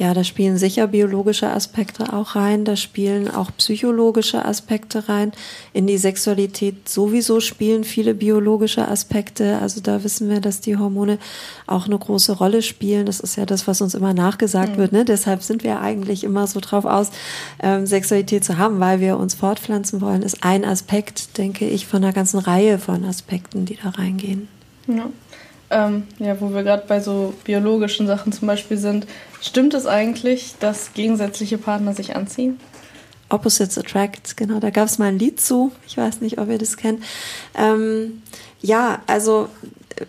Ja, da spielen sicher biologische Aspekte auch rein, da spielen auch psychologische Aspekte rein. In die Sexualität sowieso spielen viele biologische Aspekte. Also da wissen wir, dass die Hormone auch eine große Rolle spielen. Das ist ja das, was uns immer nachgesagt wird. Ne? Deshalb sind wir eigentlich immer so drauf aus, ähm, Sexualität zu haben, weil wir uns fortpflanzen wollen, ist ein Aspekt, denke ich, von einer ganzen Reihe von Aspekten, die da reingehen.
Ja. Ähm, ja, wo wir gerade bei so biologischen Sachen zum Beispiel sind, stimmt es eigentlich, dass gegensätzliche Partner sich anziehen?
Opposites Attract, genau, da gab es mal ein Lied zu. Ich weiß nicht, ob ihr das kennt. Ähm, ja, also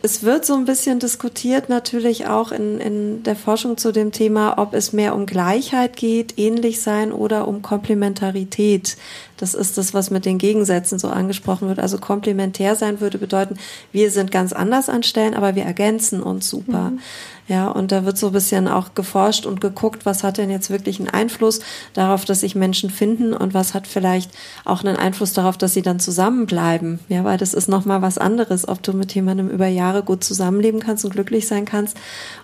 es wird so ein bisschen diskutiert natürlich auch in, in der Forschung zu dem Thema, ob es mehr um Gleichheit geht, ähnlich sein oder um Komplementarität. Das ist das, was mit den Gegensätzen so angesprochen wird. Also komplementär sein würde bedeuten, wir sind ganz anders an Stellen, aber wir ergänzen uns super. Ja, und da wird so ein bisschen auch geforscht und geguckt, was hat denn jetzt wirklich einen Einfluss darauf, dass sich Menschen finden und was hat vielleicht auch einen Einfluss darauf, dass sie dann zusammenbleiben. Ja, weil das ist nochmal was anderes, ob du mit jemandem über Jahre gut zusammenleben kannst und glücklich sein kannst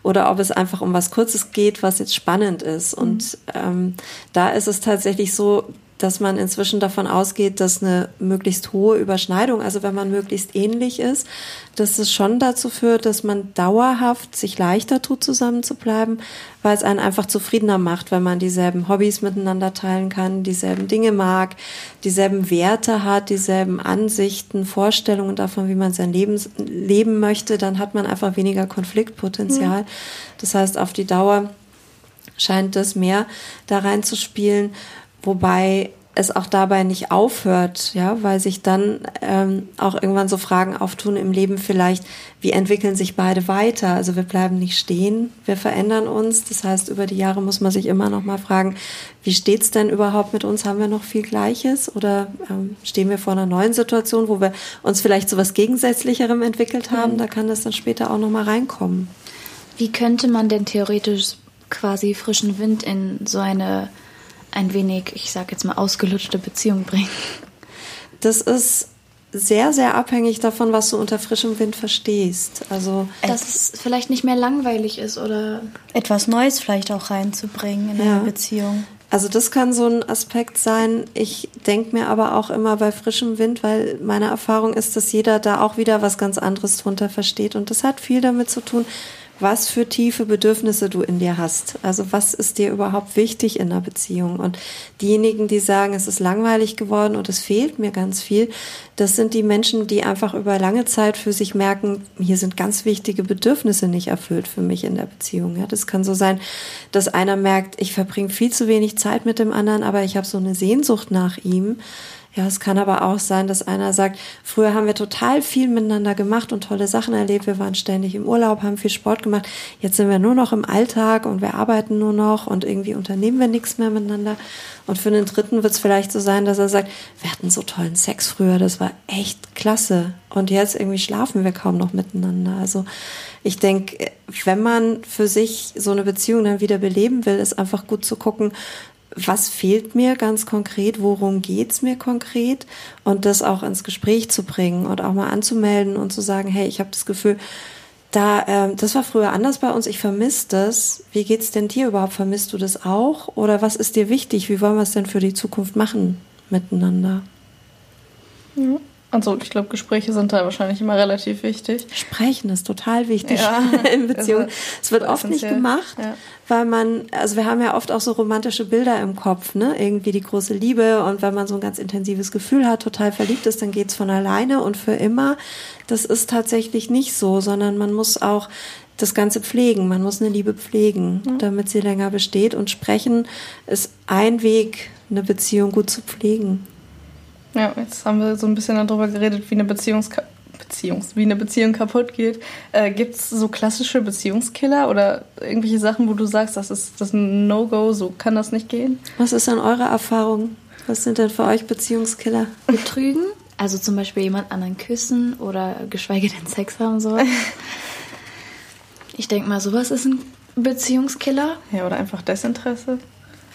oder ob es einfach um was Kurzes geht, was jetzt spannend ist. Und ähm, da ist es tatsächlich so, dass man inzwischen davon ausgeht, dass eine möglichst hohe Überschneidung, also wenn man möglichst ähnlich ist, dass es schon dazu führt, dass man dauerhaft sich leichter tut, zusammen zu bleiben, weil es einen einfach zufriedener macht, wenn man dieselben Hobbys miteinander teilen kann, dieselben Dinge mag, dieselben Werte hat, dieselben Ansichten, Vorstellungen davon, wie man sein Leben leben möchte, dann hat man einfach weniger Konfliktpotenzial. Mhm. Das heißt, auf die Dauer scheint das mehr da reinzuspielen wobei es auch dabei nicht aufhört, ja, weil sich dann ähm, auch irgendwann so Fragen auftun im Leben vielleicht, wie entwickeln sich beide weiter? Also wir bleiben nicht stehen, wir verändern uns. Das heißt, über die Jahre muss man sich immer noch mal fragen, wie steht's denn überhaupt mit uns? Haben wir noch viel Gleiches oder ähm, stehen wir vor einer neuen Situation, wo wir uns vielleicht zu was Gegensätzlicherem entwickelt haben? Mhm. Da kann das dann später auch noch mal reinkommen.
Wie könnte man denn theoretisch quasi frischen Wind in so eine ein wenig, ich sage jetzt mal, ausgelutschte Beziehung bringen?
Das ist sehr, sehr abhängig davon, was du unter frischem Wind verstehst. Also
dass es vielleicht nicht mehr langweilig ist oder
etwas Neues vielleicht auch reinzubringen in ja. eine Beziehung.
Also das kann so ein Aspekt sein. Ich denke mir aber auch immer bei frischem Wind, weil meine Erfahrung ist, dass jeder da auch wieder was ganz anderes drunter versteht. Und das hat viel damit zu tun, was für tiefe Bedürfnisse du in dir hast. Also was ist dir überhaupt wichtig in einer Beziehung? Und diejenigen, die sagen, es ist langweilig geworden und es fehlt mir ganz viel, das sind die Menschen, die einfach über lange Zeit für sich merken, hier sind ganz wichtige Bedürfnisse nicht erfüllt für mich in der Beziehung. Ja, das kann so sein, dass einer merkt, ich verbringe viel zu wenig Zeit mit dem anderen, aber ich habe so eine Sehnsucht nach ihm. Ja, es kann aber auch sein, dass einer sagt, früher haben wir total viel miteinander gemacht und tolle Sachen erlebt. Wir waren ständig im Urlaub, haben viel Sport gemacht. Jetzt sind wir nur noch im Alltag und wir arbeiten nur noch und irgendwie unternehmen wir nichts mehr miteinander. Und für den Dritten wird es vielleicht so sein, dass er sagt, wir hatten so tollen Sex früher, das war echt klasse. Und jetzt irgendwie schlafen wir kaum noch miteinander. Also ich denke, wenn man für sich so eine Beziehung dann wieder beleben will, ist einfach gut zu gucken, was fehlt mir ganz konkret, worum geht's mir konkret und das auch ins Gespräch zu bringen und auch mal anzumelden und zu sagen, hey, ich habe das Gefühl, da, äh, das war früher anders bei uns, ich vermisse das. Wie geht's denn dir überhaupt? Vermisst du das auch? Oder was ist dir wichtig? Wie wollen wir es denn für die Zukunft machen miteinander?
Ja. Also ich glaube, Gespräche sind da wahrscheinlich immer relativ wichtig.
Sprechen ist total wichtig ja, [laughs] in [laughs] Beziehungen. Also, es wird oft nicht gemacht, ja. weil man, also wir haben ja oft auch so romantische Bilder im Kopf, ne? Irgendwie die große Liebe und wenn man so ein ganz intensives Gefühl hat, total verliebt ist, dann geht's von alleine und für immer. Das ist tatsächlich nicht so, sondern man muss auch das Ganze pflegen. Man muss eine Liebe pflegen, ja. damit sie länger besteht. Und sprechen ist ein Weg, eine Beziehung gut zu pflegen.
Ja, jetzt haben wir so ein bisschen darüber geredet, wie eine Beziehungs Beziehungs wie eine Beziehung kaputt geht. Äh, Gibt es so klassische Beziehungskiller oder irgendwelche Sachen, wo du sagst, das ist, das ein No-Go, so kann das nicht gehen?
Was ist dann eure Erfahrung? Was sind denn für euch Beziehungskiller?
Betrügen, also zum Beispiel jemand anderen küssen oder geschweige denn Sex haben so. [laughs] ich denke mal, sowas ist ein Beziehungskiller.
Ja, oder einfach Desinteresse.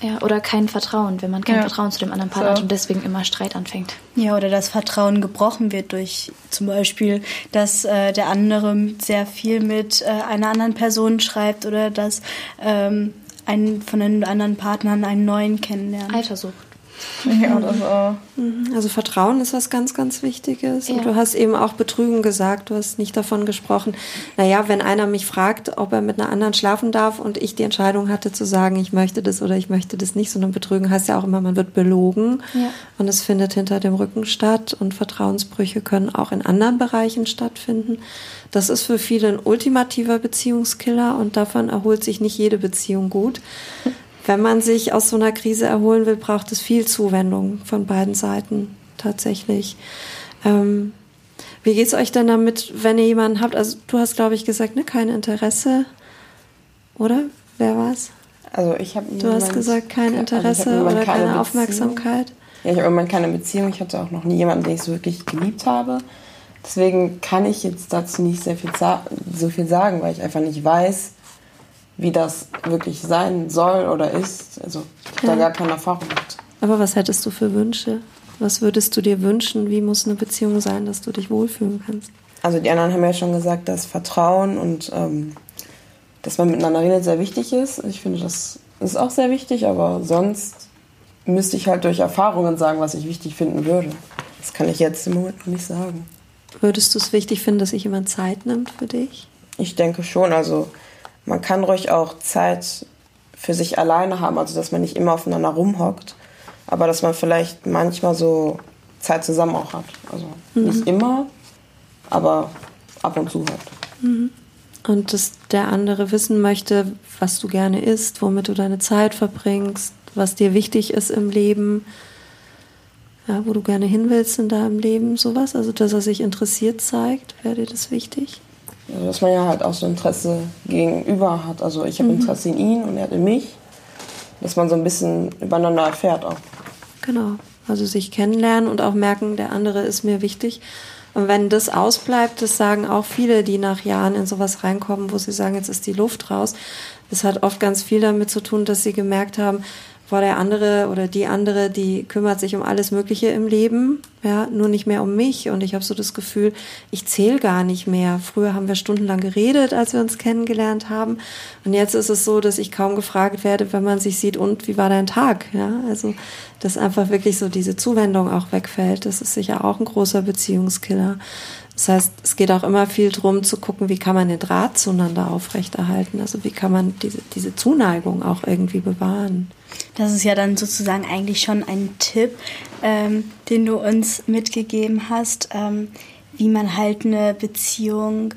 Ja, oder kein Vertrauen, wenn man kein ja. Vertrauen zu dem anderen Partner so. hat und deswegen immer Streit anfängt.
Ja, oder das Vertrauen gebrochen wird durch zum Beispiel, dass äh, der andere sehr viel mit äh, einer anderen Person schreibt oder dass ähm, ein von den anderen Partnern einen neuen kennenlernt.
Eifersucht.
Ja, das auch.
Mhm. Also Vertrauen ist was ganz, ganz Wichtiges. Ja. Und du hast eben auch Betrügen gesagt, du hast nicht davon gesprochen. Naja, wenn einer mich fragt, ob er mit einer anderen schlafen darf und ich die Entscheidung hatte zu sagen, ich möchte das oder ich möchte das nicht, sondern Betrügen heißt ja auch immer, man wird belogen ja. und es findet hinter dem Rücken statt und Vertrauensbrüche können auch in anderen Bereichen stattfinden. Das ist für viele ein ultimativer Beziehungskiller und davon erholt sich nicht jede Beziehung gut. Wenn man sich aus so einer Krise erholen will, braucht es viel Zuwendung von beiden Seiten tatsächlich. Ähm, wie geht's euch denn damit, wenn ihr jemanden habt? Also du hast, glaube ich, gesagt, ne, kein Interesse, oder? Wer war's?
Also ich habe.
Du hast gesagt, kein also Interesse also oder keine, keine Aufmerksamkeit.
Ja, ich habe immer keine Beziehung. Ich hatte auch noch nie jemanden, den ich so wirklich geliebt habe. Deswegen kann ich jetzt dazu nicht sehr viel so viel sagen, weil ich einfach nicht weiß, wie das wirklich sein soll oder ist. Also ich habe ja. da gar keine Erfahrung mit.
Aber was hättest du für Wünsche? Was würdest du dir wünschen? Wie muss eine Beziehung sein, dass du dich wohlfühlen kannst?
Also die anderen haben ja schon gesagt, dass Vertrauen und ähm, dass man miteinander redet sehr wichtig ist. Ich finde, das ist auch sehr wichtig, aber sonst müsste ich halt durch Erfahrungen sagen, was ich wichtig finden würde. Das kann ich jetzt im Moment noch nicht sagen.
Würdest du es wichtig finden, dass sich jemand Zeit nimmt für dich?
Ich denke schon. Also man kann ruhig auch Zeit für sich alleine haben, also dass man nicht immer aufeinander rumhockt, aber dass man vielleicht manchmal so Zeit zusammen auch hat. Also mhm. nicht immer, aber ab und zu halt.
Mhm. Und dass der andere wissen möchte, was du gerne isst, womit du deine Zeit verbringst, was dir wichtig ist im Leben, ja, wo du gerne hin willst in deinem Leben, sowas. Also, dass er sich interessiert zeigt, wäre dir das wichtig?
Dass man ja halt auch so Interesse gegenüber hat. Also, ich habe mhm. Interesse in ihn und er hat in mich. Dass man so ein bisschen übereinander erfährt auch.
Genau. Also, sich kennenlernen und auch merken, der andere ist mir wichtig. Und wenn das ausbleibt, das sagen auch viele, die nach Jahren in sowas reinkommen, wo sie sagen, jetzt ist die Luft raus. Das hat oft ganz viel damit zu tun, dass sie gemerkt haben, war der andere oder die andere, die kümmert sich um alles Mögliche im Leben, ja, nur nicht mehr um mich. Und ich habe so das Gefühl, ich zähle gar nicht mehr. Früher haben wir stundenlang geredet, als wir uns kennengelernt haben. Und jetzt ist es so, dass ich kaum gefragt werde, wenn man sich sieht, und wie war dein Tag? Ja, also, dass einfach wirklich so diese Zuwendung auch wegfällt. Das ist sicher auch ein großer Beziehungskiller. Das heißt, es geht auch immer viel darum zu gucken, wie kann man den Draht zueinander aufrechterhalten. Also wie kann man diese, diese Zuneigung auch irgendwie bewahren.
Das ist ja dann sozusagen eigentlich schon ein Tipp, ähm, den du uns mitgegeben hast, ähm, wie man halt eine Beziehung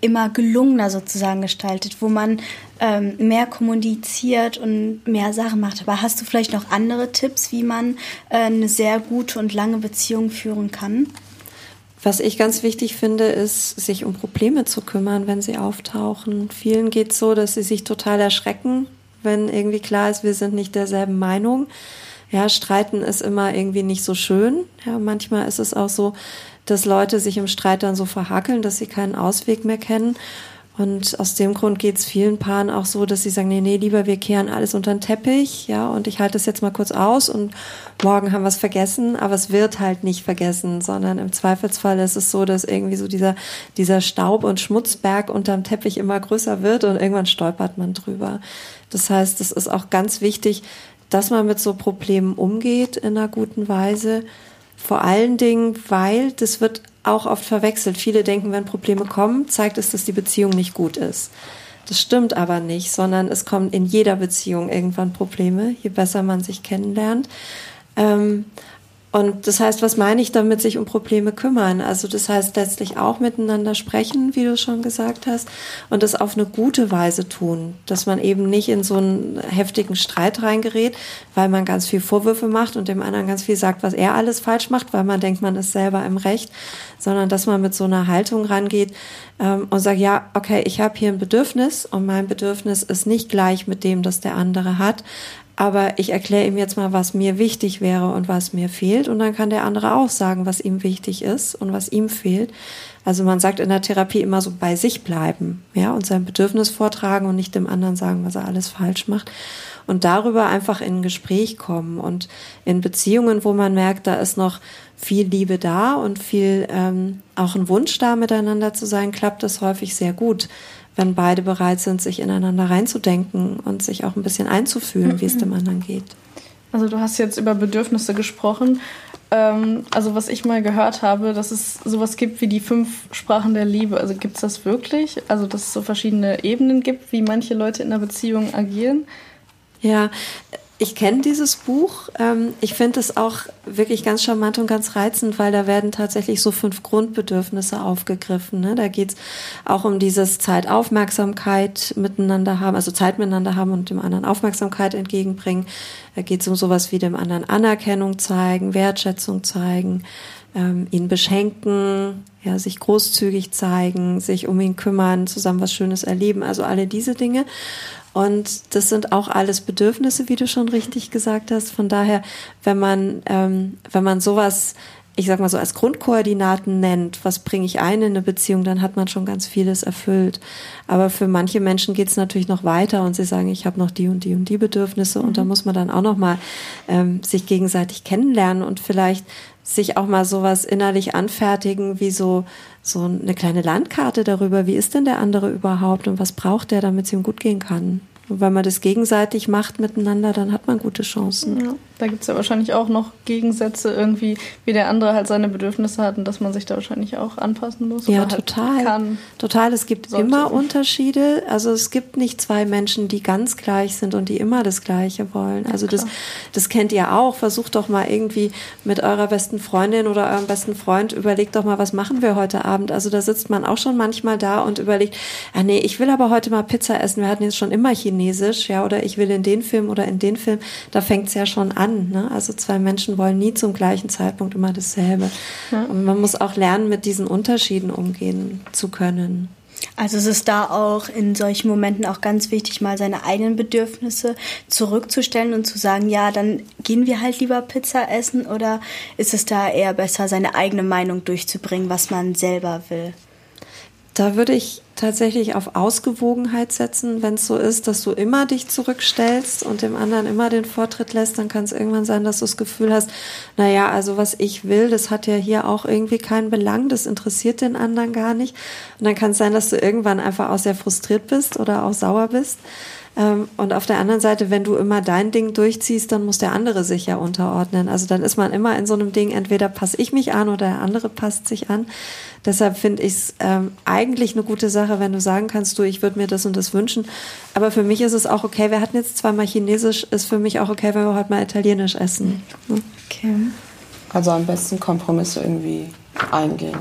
immer gelungener sozusagen gestaltet, wo man ähm, mehr kommuniziert und mehr Sachen macht. Aber hast du vielleicht noch andere Tipps, wie man äh, eine sehr gute und lange Beziehung führen kann?
Was ich ganz wichtig finde, ist, sich um Probleme zu kümmern, wenn sie auftauchen. Vielen geht es so, dass sie sich total erschrecken, wenn irgendwie klar ist, wir sind nicht derselben Meinung. Ja, streiten ist immer irgendwie nicht so schön. Ja, manchmal ist es auch so, dass Leute sich im Streit dann so verhakeln, dass sie keinen Ausweg mehr kennen. Und aus dem Grund geht es vielen Paaren auch so, dass sie sagen, nee, nee, lieber wir kehren alles unter den Teppich, ja, und ich halte das jetzt mal kurz aus und morgen haben wir es vergessen, aber es wird halt nicht vergessen, sondern im Zweifelsfall ist es so, dass irgendwie so dieser, dieser Staub- und Schmutzberg unterm Teppich immer größer wird und irgendwann stolpert man drüber. Das heißt, es ist auch ganz wichtig, dass man mit so Problemen umgeht in einer guten Weise. Vor allen Dingen, weil das wird auch oft verwechselt. Viele denken, wenn Probleme kommen, zeigt es, dass die Beziehung nicht gut ist. Das stimmt aber nicht, sondern es kommen in jeder Beziehung irgendwann Probleme, je besser man sich kennenlernt. Ähm, und das heißt, was meine ich damit, sich um Probleme kümmern? Also das heißt letztlich auch miteinander sprechen, wie du schon gesagt hast, und das auf eine gute Weise tun, dass man eben nicht in so einen heftigen Streit reingerät, weil man ganz viel Vorwürfe macht und dem anderen ganz viel sagt, was er alles falsch macht, weil man denkt, man ist selber im Recht, sondern dass man mit so einer Haltung rangeht ähm, und sagt, ja, okay, ich habe hier ein Bedürfnis und mein Bedürfnis ist nicht gleich mit dem, das der andere hat, aber ich erkläre ihm jetzt mal, was mir wichtig wäre und was mir fehlt. Und dann kann der andere auch sagen, was ihm wichtig ist und was ihm fehlt. Also man sagt in der Therapie immer so bei sich bleiben, ja, und sein Bedürfnis vortragen und nicht dem anderen sagen, was er alles falsch macht. Und darüber einfach in ein Gespräch kommen und in Beziehungen, wo man merkt, da ist noch viel Liebe da und viel ähm, auch ein Wunsch da, miteinander zu sein, klappt das häufig sehr gut wenn beide bereit sind, sich ineinander reinzudenken und sich auch ein bisschen einzufühlen, mhm. wie es dem anderen geht.
Also du hast jetzt über Bedürfnisse gesprochen. Ähm, also was ich mal gehört habe, dass es sowas gibt wie die fünf Sprachen der Liebe. Also gibt es das wirklich? Also dass es so verschiedene Ebenen gibt, wie manche Leute in einer Beziehung agieren?
Ja, ich kenne dieses Buch. Ähm, ich finde es auch wirklich ganz charmant und ganz reizend, weil da werden tatsächlich so fünf Grundbedürfnisse aufgegriffen. Ne? Da geht es auch um dieses Zeitaufmerksamkeit miteinander haben, also Zeit miteinander haben und dem anderen Aufmerksamkeit entgegenbringen. Da geht es um sowas wie dem anderen Anerkennung zeigen, Wertschätzung zeigen, ähm, ihn beschenken, ja, sich großzügig zeigen, sich um ihn kümmern, zusammen was Schönes erleben, also alle diese Dinge. Und das sind auch alles Bedürfnisse, wie du schon richtig gesagt hast. Von daher, wenn man, ähm, wenn man sowas, ich sag mal so als Grundkoordinaten nennt, was bringe ich ein in eine Beziehung, dann hat man schon ganz vieles erfüllt. Aber für manche Menschen geht es natürlich noch weiter und sie sagen, ich habe noch die und die und die Bedürfnisse mhm. und da mhm. muss man dann auch noch mal ähm, sich gegenseitig kennenlernen und vielleicht sich auch mal sowas innerlich anfertigen, wie so, so eine kleine Landkarte darüber, wie ist denn der andere überhaupt und was braucht der, damit es ihm gut gehen kann. Und wenn man das gegenseitig macht miteinander, dann hat man gute Chancen.
Ja. Da gibt es ja wahrscheinlich auch noch Gegensätze irgendwie, wie der andere halt seine Bedürfnisse hat und dass man sich da wahrscheinlich auch anpassen muss.
Ja,
halt
total.
Kann.
Total. Es gibt
sollte.
immer Unterschiede. Also es gibt nicht zwei Menschen, die ganz gleich sind und die immer das Gleiche wollen. Also das, das kennt ihr auch. Versucht doch mal irgendwie mit eurer besten Freundin oder eurem besten Freund, überlegt doch mal, was machen wir heute Abend. Also da sitzt man auch schon manchmal da und überlegt, ah nee, ich will aber heute mal Pizza essen. Wir hatten jetzt schon immer Chinesisch, ja, oder ich will in den Film oder in den Film. Da fängt es ja schon an. Ne? Also zwei Menschen wollen nie zum gleichen Zeitpunkt immer dasselbe. Und man muss auch lernen, mit diesen Unterschieden umgehen zu können.
Also es ist da auch in solchen Momenten auch ganz wichtig, mal seine eigenen Bedürfnisse zurückzustellen und zu sagen, ja, dann gehen wir halt lieber Pizza essen oder ist es da eher besser, seine eigene Meinung durchzubringen, was man selber will?
Da würde ich tatsächlich auf Ausgewogenheit setzen. Wenn es so ist, dass du immer dich zurückstellst und dem anderen immer den Vortritt lässt, dann kann es irgendwann sein, dass du das Gefühl hast, naja, also was ich will, das hat ja hier auch irgendwie keinen Belang, das interessiert den anderen gar nicht. Und dann kann es sein, dass du irgendwann einfach auch sehr frustriert bist oder auch sauer bist. Ähm, Und auf der anderen Seite, wenn du immer dein Ding durchziehst, dann muss der andere sich ja unterordnen. Also dann ist man immer in so einem Ding, entweder passe ich mich an oder der andere passt sich an. Deshalb finde ich es ähm, eigentlich eine gute Sache, wenn du sagen kannst, du, ich würde mir das und das wünschen. Aber für mich ist es auch okay, wir hatten jetzt zweimal Chinesisch, ist für mich auch okay, wenn wir heute mal Italienisch essen. Ne?
Okay.
Also am besten Kompromisse irgendwie eingehen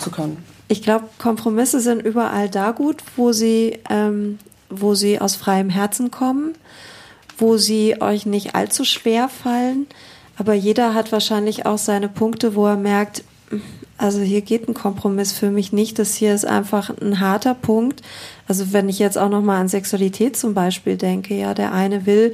zu können.
Ich glaube, Kompromisse sind überall da gut, wo sie, ähm, wo sie aus freiem Herzen kommen, wo sie euch nicht allzu schwer fallen. Aber jeder hat wahrscheinlich auch seine Punkte, wo er merkt, also hier geht ein Kompromiss für mich nicht. Das hier ist einfach ein harter Punkt. Also wenn ich jetzt auch noch mal an Sexualität zum Beispiel denke, ja, der eine will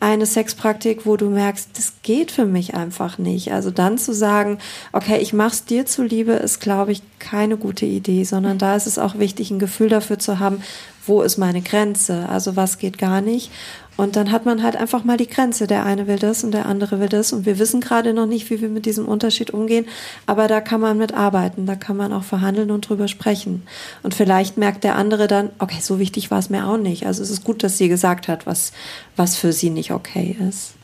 eine Sexpraktik, wo du merkst, das geht für mich einfach nicht. Also dann zu sagen, okay, ich mach's dir zuliebe, ist, glaube ich, keine gute Idee, sondern da ist es auch wichtig, ein Gefühl dafür zu haben, wo ist meine Grenze? Also was geht gar nicht? Und dann hat man halt einfach mal die Grenze. Der eine will das und der andere will das. Und wir wissen gerade noch nicht, wie wir mit diesem Unterschied umgehen. Aber da kann man mit arbeiten. Da kann man auch verhandeln und drüber sprechen. Und vielleicht merkt der andere dann, okay, so wichtig war es mir auch nicht. Also es ist gut, dass sie gesagt hat, was, was für sie nicht okay ist.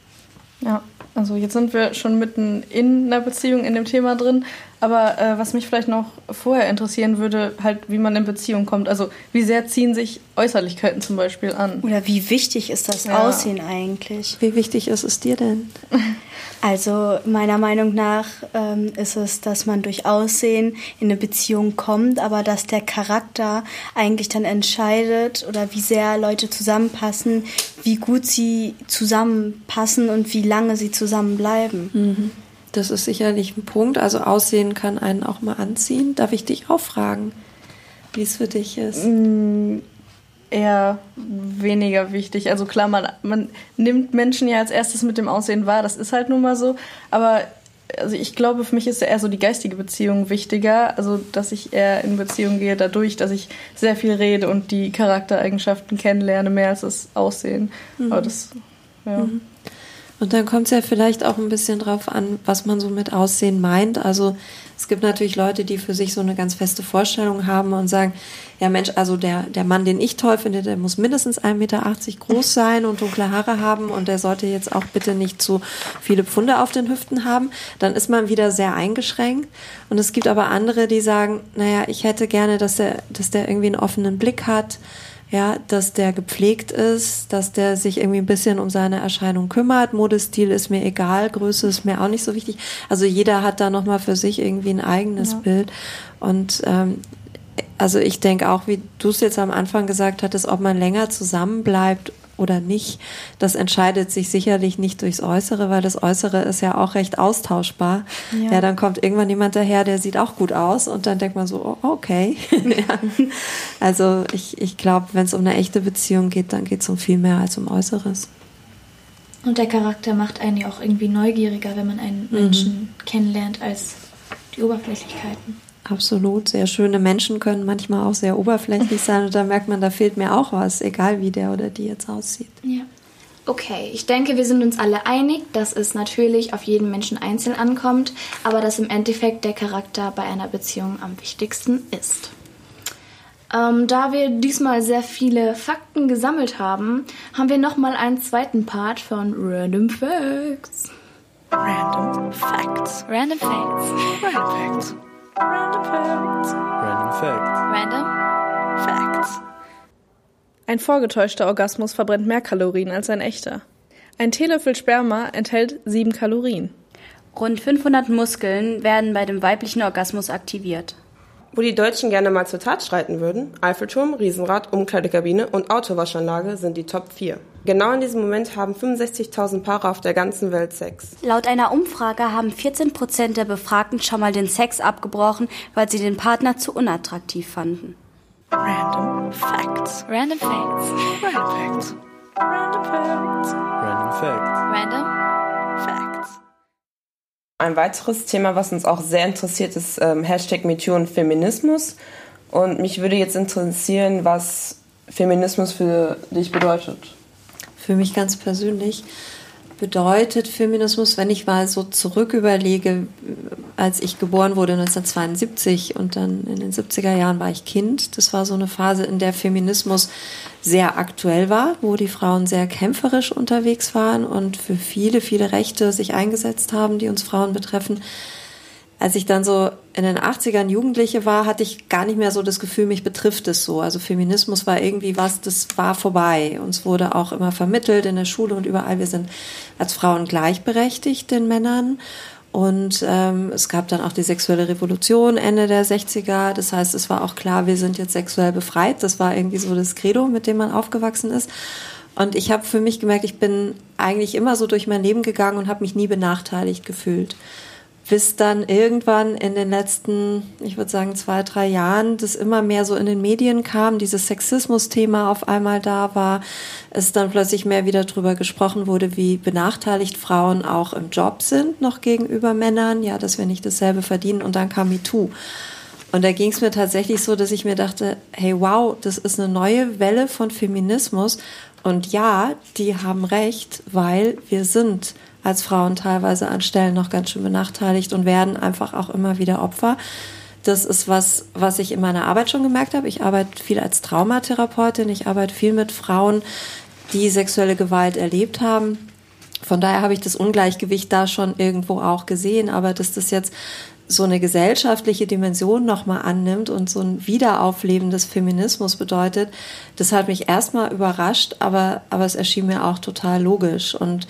Ja, also jetzt sind wir schon mitten in einer Beziehung in dem Thema drin. Aber äh, was mich vielleicht noch vorher interessieren würde, halt, wie man in Beziehung kommt. Also wie sehr ziehen sich Äußerlichkeiten zum Beispiel an?
Oder wie wichtig ist das
Ja.
Aussehen eigentlich?
Wie wichtig ist es dir denn? [laughs]
Also meiner Meinung nach ähm, ist es, dass man durch Aussehen in eine Beziehung kommt, aber dass der Charakter eigentlich dann entscheidet oder wie sehr Leute zusammenpassen, wie gut sie zusammenpassen und wie lange sie zusammenbleiben.
Das ist sicherlich ein Punkt. Also Aussehen kann einen auch mal anziehen. Darf ich dich auch fragen, wie es für dich ist?
Eher weniger wichtig. Also klar, man, man nimmt Menschen ja als erstes mit dem Aussehen wahr, das ist halt nun mal so. Aber also ich glaube, für mich ist eher so die geistige Beziehung wichtiger. Also, dass ich eher in Beziehung gehe dadurch, dass ich sehr viel rede und die Charaktereigenschaften kennenlerne, mehr als das Aussehen. Aber das, ja.
Und dann kommt es ja vielleicht auch ein bisschen drauf an, was man so mit Aussehen meint. Also es gibt natürlich Leute, die für sich so eine ganz feste Vorstellung haben und sagen, ja Mensch, also der, der Mann, den ich toll finde, der muss mindestens 1,80 Meter groß [laughs] sein und dunkle Haare haben und der sollte jetzt auch bitte nicht zu viele Pfunde auf den Hüften haben. Dann ist man wieder sehr eingeschränkt. Und es gibt aber andere, die sagen, naja, ich hätte gerne, dass der, dass der irgendwie einen offenen Blick hat, ja, dass der gepflegt ist, dass der sich irgendwie ein bisschen um seine Erscheinung kümmert. Modestil ist mir egal, Größe ist mir auch nicht so wichtig. Also jeder hat da nochmal für sich irgendwie ein eigenes Bild. Und ähm, also ich denke auch, wie du es jetzt am Anfang gesagt hattest, ob man länger zusammenbleibt oder nicht, das entscheidet sich sicherlich nicht durchs Äußere, weil das Äußere ist ja auch recht austauschbar. Ja, dann kommt irgendwann jemand daher, der sieht auch gut aus und dann denkt man so, oh, okay. [laughs] ja. Also ich, ich glaube, wenn es um eine echte Beziehung geht, dann geht es um viel mehr als um Äußeres.
Und der Charakter macht einen ja auch irgendwie neugieriger, wenn man einen Menschen kennenlernt, als die Oberflächlichkeiten.
Absolut. Sehr schöne Menschen können manchmal auch sehr oberflächlich sein und da merkt man, da fehlt mir auch was, egal wie der oder die jetzt aussieht.
Ja. Okay, ich denke, wir sind uns alle einig, dass es natürlich auf jeden Menschen einzeln ankommt, aber dass im Endeffekt der Charakter bei einer Beziehung am wichtigsten ist. Ähm, da wir diesmal sehr viele Fakten gesammelt haben, haben wir nochmal einen zweiten Part von Random Facts.
Random Facts.
Random Facts.
Random Facts. Random Facts.
Random Fact.
Random.
Facts.
Ein vorgetäuschter Orgasmus verbrennt mehr Kalorien als ein echter. Ein Teelöffel Sperma enthält 7 Kalorien.
Rund 500 Muskeln werden bei dem weiblichen Orgasmus aktiviert.
Wo die Deutschen gerne mal zur Tat schreiten würden, Eiffelturm, Riesenrad, Umkleidekabine und Autowaschanlage sind die Top 4. Genau in diesem Moment haben 65.000 Paare auf der ganzen Welt Sex.
Laut einer Umfrage haben 14 Prozent der Befragten schon mal den Sex abgebrochen, weil sie den Partner zu unattraktiv fanden.
Random Facts.
Random Facts.
Random Facts. Random Facts.
Random Fact.
Random.
Facts.
Ein weiteres Thema, was uns auch sehr interessiert, ist ähm, Hashtag MeToo und Feminismus. Und mich würde jetzt interessieren, was Feminismus für dich bedeutet.
Für mich ganz persönlich bedeutet Feminismus, wenn ich mal so zurück überlege, als ich geboren wurde 1972 und dann in den 70er Jahren war ich Kind. Das war so eine Phase, in der Feminismus sehr aktuell war, wo die Frauen sehr kämpferisch unterwegs waren und für viele, viele Rechte sich eingesetzt haben, die uns Frauen betreffen. Als ich dann so in den 80ern Jugendliche war, hatte ich gar nicht mehr so das Gefühl, mich betrifft es so. Also Feminismus war irgendwie was, das war vorbei. Uns wurde auch immer vermittelt in der Schule und überall, wir sind als Frauen gleichberechtigt den Männern. Und ähm, es gab dann auch die sexuelle Revolution Ende der 60er. Das heißt, es war auch klar, wir sind jetzt sexuell befreit. Das war irgendwie so das Credo, mit dem man aufgewachsen ist. Und ich habe für mich gemerkt, ich bin eigentlich immer so durch mein Leben gegangen und habe mich nie benachteiligt gefühlt bis dann irgendwann in den letzten, ich würde sagen, zwei, drei Jahren, das immer mehr so in den Medien kam, dieses Sexismus-Thema auf einmal da war, es dann plötzlich mehr wieder drüber gesprochen wurde, wie benachteiligt Frauen auch im Job sind, noch gegenüber Männern, ja, dass wir nicht dasselbe verdienen und dann kam MeToo. Und da ging es mir tatsächlich so, dass ich mir dachte, hey, wow, das ist eine neue Welle von Feminismus. Und ja, die haben recht, weil wir sind als Frauen teilweise an Stellen noch ganz schön benachteiligt und werden einfach auch immer wieder Opfer. Das ist was, was ich in meiner Arbeit schon gemerkt habe. Ich arbeite viel als Traumatherapeutin. Ich arbeite viel mit Frauen, die sexuelle Gewalt erlebt haben. Von daher habe ich das Ungleichgewicht da schon irgendwo auch gesehen. Aber dass das jetzt so eine gesellschaftliche Dimension nochmal annimmt und so ein Wiederaufleben des Feminismus bedeutet, das hat mich erstmal überrascht, aber, aber es erschien mir auch total logisch. Und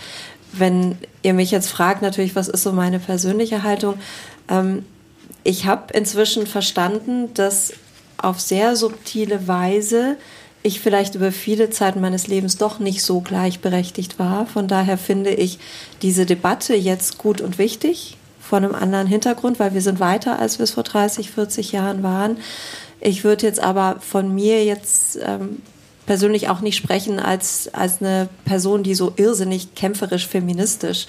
wenn ihr mich jetzt fragt, natürlich, was ist so meine persönliche Haltung? Ähm, ich habe inzwischen verstanden, dass auf sehr subtile Weise ich vielleicht über viele Zeiten meines Lebens doch nicht so gleichberechtigt war. Von daher finde ich diese Debatte jetzt gut und wichtig von einem anderen Hintergrund, weil wir sind weiter, als wir es vor 30, 40 Jahren waren. Ich würde jetzt aber von mir jetzt ähm, persönlich auch nicht sprechen als, als eine Person, die so irrsinnig kämpferisch feministisch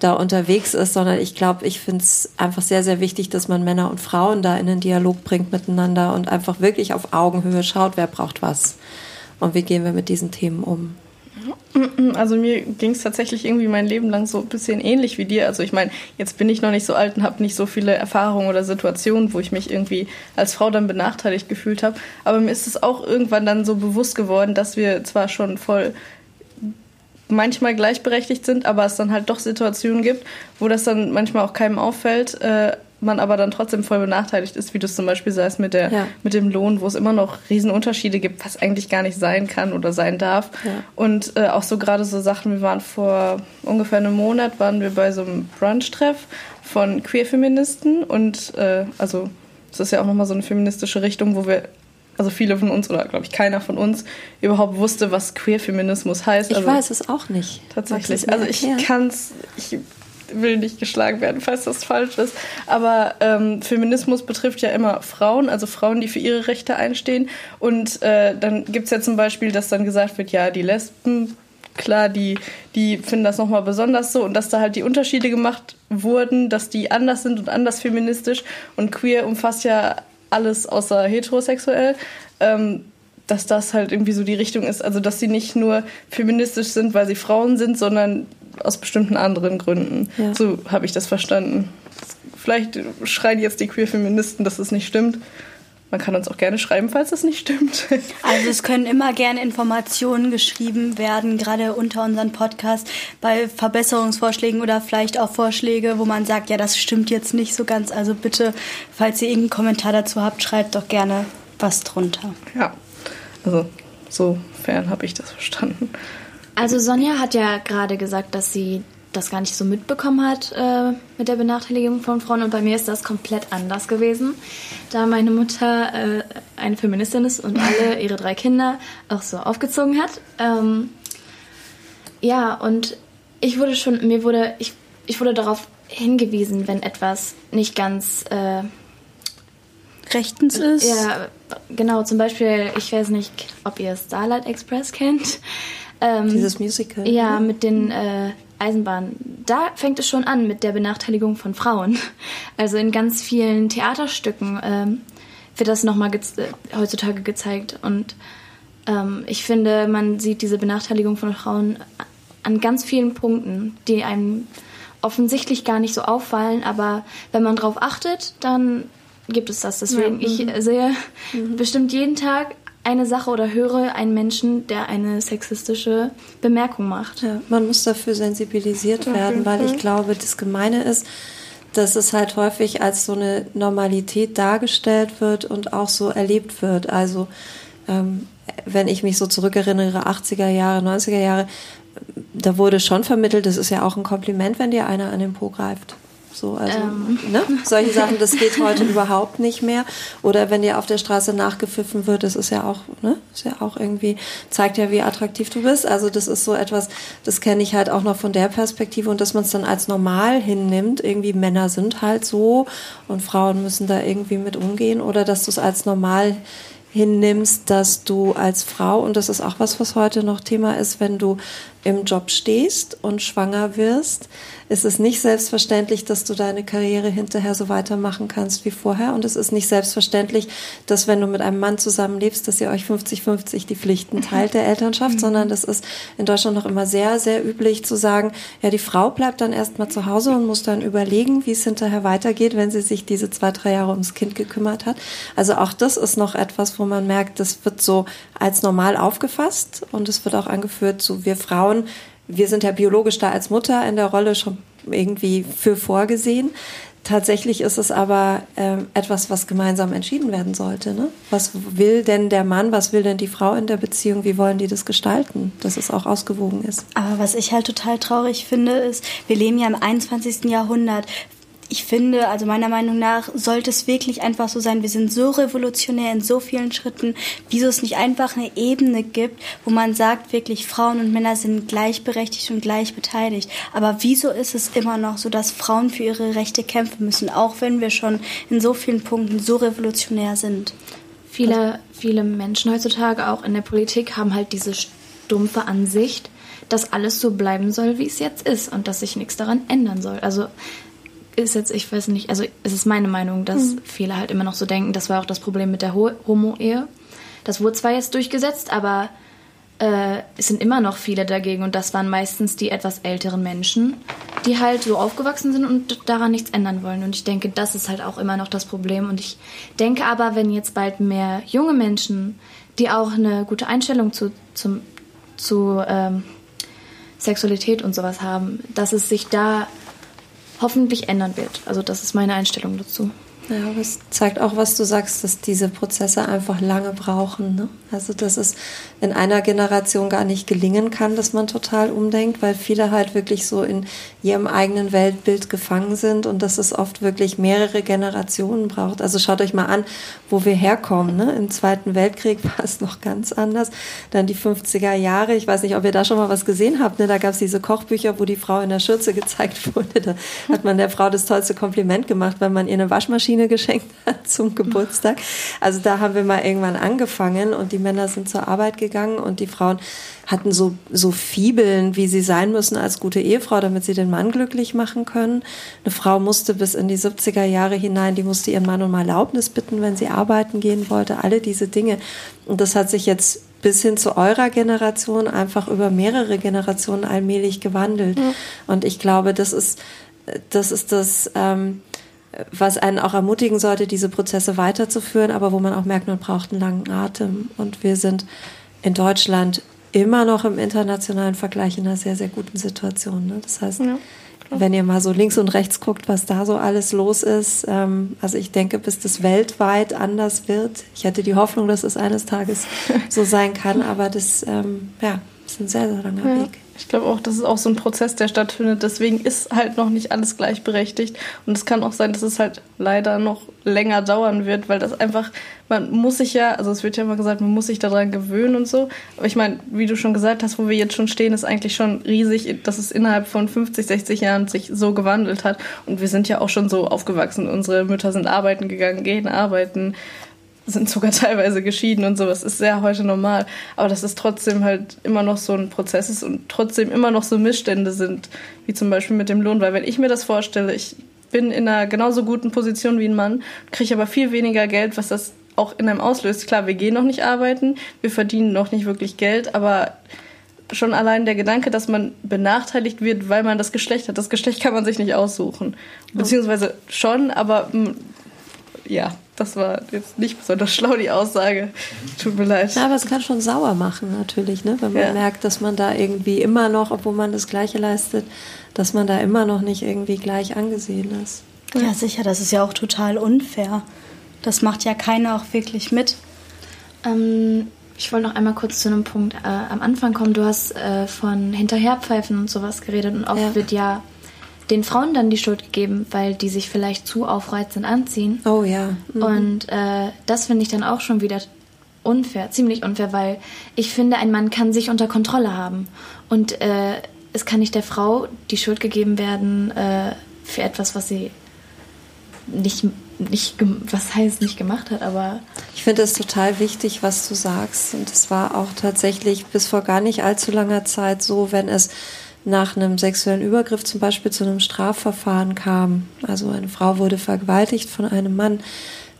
da unterwegs ist, sondern ich glaube, ich finde es einfach sehr, sehr wichtig, dass man Männer und Frauen da in den Dialog bringt miteinander und einfach wirklich auf Augenhöhe schaut, wer braucht was und wie gehen wir mit diesen Themen um.
Also mir ging es tatsächlich irgendwie mein Leben lang so ein bisschen ähnlich wie dir. Also ich meine, jetzt bin ich noch nicht so alt und habe nicht so viele Erfahrungen oder Situationen, wo ich mich irgendwie als Frau dann benachteiligt gefühlt habe. Aber mir ist es auch irgendwann dann so bewusst geworden, dass wir zwar schon voll manchmal gleichberechtigt sind, aber es dann halt doch Situationen gibt, wo das dann manchmal auch keinem auffällt. Äh, man aber dann trotzdem voll benachteiligt ist, wie du es zum Beispiel sagst mit, der,
Ja.
mit dem Lohn, wo es immer noch Riesenunterschiede gibt, was eigentlich gar nicht sein kann oder sein darf.
Ja.
Und äh, auch so gerade so Sachen, wir waren vor ungefähr einem Monat, waren wir bei so einem Brunch-Treff von Queer-Feministen und äh, also es ist ja auch nochmal so eine feministische Richtung, wo wir also viele von uns oder glaube ich keiner von uns überhaupt wusste, was Queer-Feminismus heißt.
Ich
also,
weiß es auch nicht.
Tatsächlich.
Es
Also ich kann's, ich will nicht geschlagen werden, falls das falsch ist. Aber ähm, Feminismus betrifft ja immer Frauen, also Frauen, die für ihre Rechte einstehen. Und äh, dann gibt's ja zum Beispiel, dass dann gesagt wird, ja, die Lesben, klar, die, die finden das nochmal besonders so und dass da halt die Unterschiede gemacht wurden, dass die anders sind und anders feministisch. Und queer umfasst ja alles außer heterosexuell. Ähm, dass das halt irgendwie so die Richtung ist. Also, dass sie nicht nur feministisch sind, weil sie Frauen sind, sondern aus bestimmten anderen Gründen.
Ja.
So habe ich das verstanden. Vielleicht schreien jetzt die Queer-Feministen, dass es nicht stimmt. man kann uns auch gerne schreiben, falls das nicht stimmt. [laughs]
Also es können immer gerne Informationen geschrieben werden, gerade unter unseren Podcast bei Verbesserungsvorschlägen oder vielleicht auch Vorschläge, wo man sagt, ja, das stimmt jetzt nicht so ganz. Also bitte, falls ihr irgendeinen Kommentar dazu habt, schreibt doch gerne was drunter.
Ja, also sofern habe ich das verstanden.
Also Sonja hat ja gerade gesagt, dass sie das gar nicht so mitbekommen hat äh, mit der Benachteiligung von Frauen. Und bei mir ist das komplett anders gewesen, da meine Mutter äh, eine Feministin ist und alle [laughs] ihre drei Kinder auch so aufgezogen hat. Ähm, ja, und ich wurde schon, mir wurde, ich, ich wurde darauf hingewiesen, wenn etwas nicht ganz äh,
rechtens ist.
Ja, genau, zum Beispiel, ich weiß nicht, ob ihr Starlight Express kennt.
Ähm, Dieses Musical.
Ja, mit den äh, Eisenbahn, da fängt es schon an mit der Benachteiligung von Frauen. [laughs] Also in ganz vielen Theaterstücken ähm, wird das nochmal ge äh, heutzutage gezeigt. Und ähm, ich finde, man sieht diese Benachteiligung von Frauen an ganz vielen Punkten, die einem offensichtlich gar nicht so auffallen. Aber wenn man darauf achtet, dann gibt es das. Deswegen, ja, ich mhm. sehe mhm. bestimmt jeden Tag eine Sache oder höre einen Menschen, der eine sexistische Bemerkung macht.
Ja, man muss dafür sensibilisiert werden, weil ich glaube, das Gemeine ist, dass es halt häufig als so eine Normalität dargestellt wird und auch so erlebt wird. Also ähm, wenn ich mich so zurückerinnere, 80er Jahre, 90er Jahre, da wurde schon vermittelt, das ist ja auch ein Kompliment, wenn dir einer an den Po greift. So, also, ähm. ne? Solche Sachen, das geht heute überhaupt nicht mehr. Oder wenn dir auf der Straße nachgepfiffen wird, das ist ja auch, ne? Ist ja auch irgendwie, zeigt ja, wie attraktiv du bist. Also, das ist so etwas, das kenne ich halt auch noch von der Perspektive und dass man es dann als normal hinnimmt. Irgendwie Männer sind halt so und Frauen müssen da irgendwie mit umgehen oder dass du es als normal hinnimmst, dass du als Frau, und das ist auch was, was heute noch Thema ist, wenn du im Job stehst und schwanger wirst, ist es nicht selbstverständlich, dass du deine Karriere hinterher so weitermachen kannst wie vorher. Und es ist nicht selbstverständlich, dass wenn du mit einem Mann zusammenlebst, dass ihr euch 50-50 die Pflichten teilt der Elternschaft, mhm. sondern das ist in Deutschland noch immer sehr, sehr üblich zu sagen, ja, die Frau bleibt dann erstmal zu Hause und muss dann überlegen, wie es hinterher weitergeht, wenn sie sich diese zwei, drei Jahre ums Kind gekümmert hat. Also auch das ist noch etwas, wo man merkt, das wird so als normal aufgefasst und es wird auch angeführt, so wir Frauen wir sind ja biologisch da als Mutter in der Rolle schon irgendwie für vorgesehen. Tatsächlich ist es aber äh, etwas, was gemeinsam entschieden werden sollte. Ne? Was will denn der Mann, was will denn die Frau in der Beziehung, wie wollen die das gestalten, dass es auch ausgewogen ist?
Aber was ich halt total traurig finde, ist, wir leben ja im 21. Jahrhundert ich finde, also meiner Meinung nach, sollte es wirklich einfach so sein, wir sind so revolutionär in so vielen Schritten, wieso es nicht einfach eine Ebene gibt, wo man sagt, wirklich Frauen und Männer sind gleichberechtigt und gleich beteiligt. Aber wieso ist es immer noch so, dass Frauen für ihre Rechte kämpfen müssen, auch wenn wir schon in so vielen Punkten so revolutionär sind?
Viele, viele Menschen heutzutage, auch in der Politik, haben halt diese stumpfe Ansicht, dass alles so bleiben soll, wie es jetzt ist und dass sich nichts daran ändern soll. Also ist jetzt, ich weiß nicht, also es ist meine Meinung, dass mhm. viele halt immer noch so denken, das war auch das Problem mit der Homo-Ehe. Das wurde zwar jetzt durchgesetzt, aber äh, es sind immer noch viele dagegen und das waren meistens die etwas älteren Menschen, die halt so aufgewachsen sind und daran nichts ändern wollen. Und ich denke, das ist halt auch immer noch das Problem. Und ich denke aber, wenn jetzt bald mehr junge Menschen, die auch eine gute Einstellung zu, zum, zu ähm, Sexualität und sowas haben, dass es sich da hoffentlich ändern wird. Also das ist meine Einstellung dazu.
Ja, es zeigt auch, was du sagst, dass diese Prozesse einfach lange brauchen. Ne? Also, dass es in einer Generation gar nicht gelingen kann, dass man total umdenkt, weil viele halt wirklich so in ihrem eigenen Weltbild gefangen sind und dass es oft wirklich mehrere Generationen braucht. Also schaut euch mal an, wo wir herkommen. Ne? Im Zweiten Weltkrieg [laughs] war es noch ganz anders. Dann die 50er Jahre. Ich weiß nicht, ob ihr da schon mal was gesehen habt. Ne? Da gab es diese Kochbücher, wo die Frau in der Schürze [laughs] gezeigt wurde. Da hat man der Frau das tollste Kompliment gemacht, weil man ihr eine Waschmaschine geschenkt hat zum Geburtstag. Also da haben wir mal irgendwann angefangen und die Männer sind zur Arbeit gegangen und die Frauen hatten so, so Fibeln, wie sie sein müssen als gute Ehefrau, damit sie den Mann glücklich machen können. Eine Frau musste bis in die 70er Jahre hinein, die musste ihren Mann um Erlaubnis bitten, wenn sie arbeiten gehen wollte. Alle diese Dinge. Und das hat sich jetzt bis hin zu eurer Generation einfach über mehrere Generationen allmählich gewandelt. Mhm. Und ich glaube, das ist, das ist das, ähm, was einen auch ermutigen sollte, diese Prozesse weiterzuführen, aber wo man auch merkt, man braucht einen langen Atem. Und wir sind in Deutschland immer noch im internationalen Vergleich in einer sehr, sehr guten Situation. Ne? Das heißt, ja. wenn ihr mal so links und rechts guckt, was da so alles los ist, ähm, also ich denke, bis das weltweit anders wird, ich hätte die Hoffnung, dass es eines Tages [laughs] so sein kann, aber das, ähm, ja, ist ein sehr, sehr langer ja. Weg.
Ich glaube auch, das ist auch so ein Prozess, der stattfindet. Deswegen ist halt noch nicht alles gleichberechtigt. Und es kann auch sein, dass es halt leider noch länger dauern wird, weil das einfach, man muss sich ja, also es wird ja immer gesagt, man muss sich daran gewöhnen und so. Aber ich meine, wie du schon gesagt hast, wo wir jetzt schon stehen, ist eigentlich schon riesig, dass es innerhalb von 50, 60 Jahren sich so gewandelt hat. Und wir sind ja auch schon so aufgewachsen. Unsere Mütter sind arbeiten gegangen, gehen arbeiten sind sogar teilweise geschieden und sowas ist sehr heute normal. Aber dass es trotzdem halt immer noch so ein Prozess ist und trotzdem immer noch so Missstände sind, wie zum Beispiel mit dem Lohn. Weil wenn ich mir das vorstelle, ich bin in einer genauso guten Position wie ein Mann, kriege aber viel weniger Geld, was das auch in einem auslöst. Klar, wir gehen noch nicht arbeiten, wir verdienen noch nicht wirklich Geld, aber schon allein der Gedanke, dass man benachteiligt wird, weil man das Geschlecht hat. Das Geschlecht kann man sich nicht aussuchen. Beziehungsweise schon, aber ja, das war jetzt nicht besonders schlau, die Aussage. Tut mir leid.
Ja, aber es kann schon sauer machen, natürlich, ne? wenn man ja. merkt, dass man da irgendwie immer noch, obwohl man das Gleiche leistet, dass man da immer noch nicht irgendwie gleich angesehen ist.
Ja, sicher, das ist ja auch total unfair. Das macht ja keiner auch wirklich mit.
Ähm, ich wollte noch einmal kurz zu einem Punkt äh, am Anfang kommen. Du hast äh, von Hinterherpfeifen und sowas geredet und oft ja. wird ja den Frauen dann die Schuld gegeben, weil die sich vielleicht zu aufreizend anziehen.
Oh ja.
Mhm. Und äh, das finde ich dann auch schon wieder unfair, ziemlich unfair, weil ich finde, ein Mann kann sich unter Kontrolle haben. Und äh, es kann nicht der Frau die Schuld gegeben werden äh, für etwas, was sie nicht, nicht, was heißt nicht gemacht hat, aber.
Ich finde es total wichtig, was du sagst. Und es war auch tatsächlich bis vor gar nicht allzu langer Zeit so, wenn es nach einem sexuellen Übergriff zum Beispiel zu einem Strafverfahren kam, also eine Frau wurde vergewaltigt von einem Mann,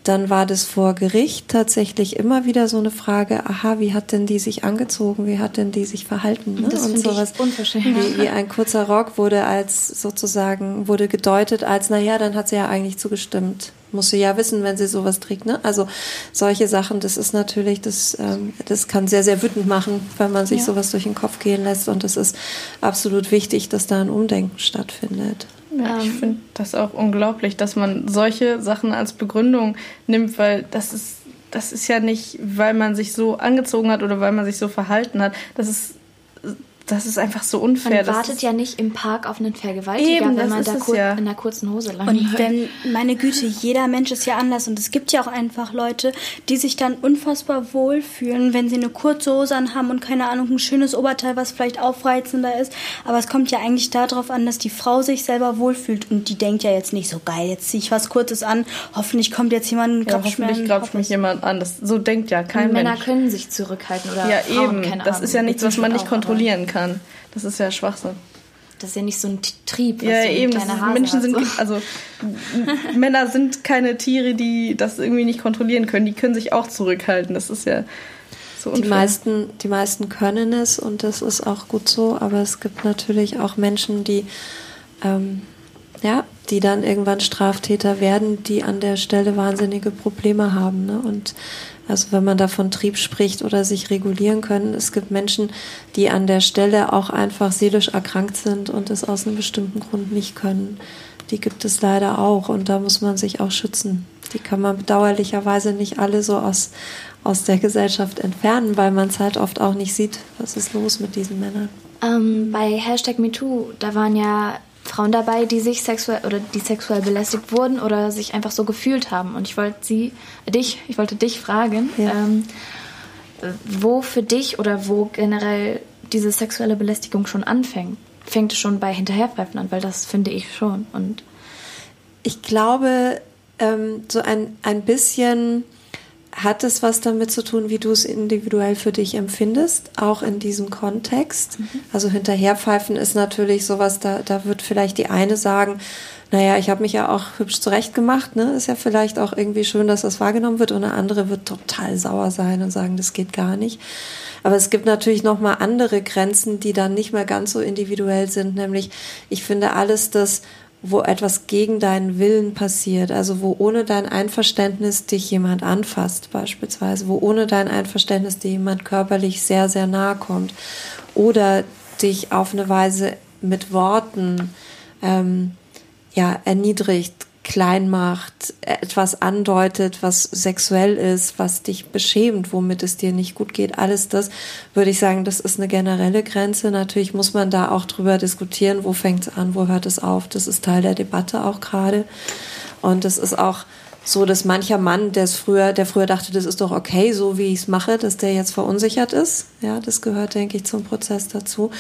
dann war das vor Gericht tatsächlich immer wieder so eine Frage, aha, wie hat denn die sich angezogen, wie hat denn die sich verhalten? Ne?
Das und sowas.
Wie, wie ein kurzer Rock wurde als sozusagen, wurde gedeutet als, naja, dann hat sie ja eigentlich zugestimmt. Muss sie ja wissen, wenn sie sowas trägt. Ne? Also solche Sachen, das ist natürlich, das, ähm, das kann sehr, sehr wütend machen, wenn man sich ja. sowas durch den Kopf gehen lässt. Und es ist absolut wichtig, dass da ein Umdenken stattfindet.
Ja, ich ähm. finde das auch unglaublich, dass man solche Sachen als Begründung nimmt, weil das ist, das ist ja nicht, weil man sich so angezogen hat oder weil man sich so verhalten hat. Das ist das ist einfach so unfair.
Man wartet ja nicht im Park auf einen Vergewaltiger, Eben, wenn man da kur ja. in einer kurzen Hose lang
Und wenn, meine Güte, jeder Mensch ist ja anders und es gibt ja auch einfach Leute, die sich dann unfassbar wohlfühlen, wenn sie eine kurze Hose anhaben und keine Ahnung, ein schönes Oberteil, was vielleicht aufreizender ist. Aber es kommt ja eigentlich darauf an, dass die Frau sich selber wohlfühlt und die denkt ja jetzt nicht so geil, jetzt ziehe ich was Kurzes an, hoffentlich kommt jetzt jemand
ja, Hoffentlich grapscht mich jemand an. Das, so denkt ja kein
und
Mensch.
Männer können sich zurückhalten oder
Ja, Frauen, eben. das ist ja nichts, was man nicht kontrollieren kann kann. Das ist ja Schwachsinn.
Das ist ja nicht so ein Trieb.
Was ja, so eben. Ist, Menschen sind, also Männer sind keine Tiere, die das irgendwie nicht kontrollieren können. Die können sich auch zurückhalten. Das ist ja so
unfair. Die meisten, die meisten können es und das ist auch gut so. Aber es gibt natürlich auch Menschen, die, ähm, ja, die dann irgendwann Straftäter werden, die an der Stelle wahnsinnige Probleme haben. Ne? Und also wenn man da von Trieb spricht oder sich regulieren können, es gibt Menschen, die an der Stelle auch einfach seelisch erkrankt sind und es aus einem bestimmten Grund nicht können. Die gibt es leider auch und da muss man sich auch schützen. Die kann man bedauerlicherweise nicht alle so aus, aus der Gesellschaft entfernen, weil man es halt oft auch nicht sieht, was ist los mit diesen Männern.
Ähm, bei Hashtag MeToo, da waren ja Frauen dabei, die sich sexuell oder die sexuell belästigt wurden oder sich einfach so gefühlt haben. Und ich wollte sie, dich, ich wollte dich fragen, ja. ähm, wo für dich oder wo generell diese sexuelle Belästigung schon anfängt. Fängt es schon bei Hinterherpfeifen an, weil das finde ich schon. Und
ich glaube, ähm, so ein, ein bisschen hat es was damit zu tun, wie du es individuell für dich empfindest, auch in diesem Kontext? Mhm. Also hinterherpfeifen ist natürlich sowas, da, da wird vielleicht die eine sagen, naja, ich habe mich ja auch hübsch zurecht gemacht, ne? Ist ja vielleicht auch irgendwie schön, dass das wahrgenommen wird. Und eine andere wird total sauer sein und sagen, das geht gar nicht. Aber es gibt natürlich noch mal andere Grenzen, die dann nicht mehr ganz so individuell sind. Nämlich, ich finde alles, das wo etwas gegen deinen Willen passiert, also wo ohne dein Einverständnis dich jemand anfasst beispielsweise, wo ohne dein Einverständnis dir jemand körperlich sehr, sehr nahe kommt oder dich auf eine Weise mit Worten ähm, ja, erniedrigt, klein macht, etwas andeutet, was sexuell ist, was dich beschämt, womit es dir nicht gut geht. Alles das würde ich sagen, das ist eine generelle Grenze. Natürlich muss man da auch drüber diskutieren, wo fängt es an, wo hört es auf. Das ist Teil der Debatte auch gerade. Und es ist auch so, dass mancher Mann, der es früher, der früher dachte, das ist doch okay, so wie ich es mache, dass der jetzt verunsichert ist. Ja, das gehört, denke ich, zum Prozess dazu.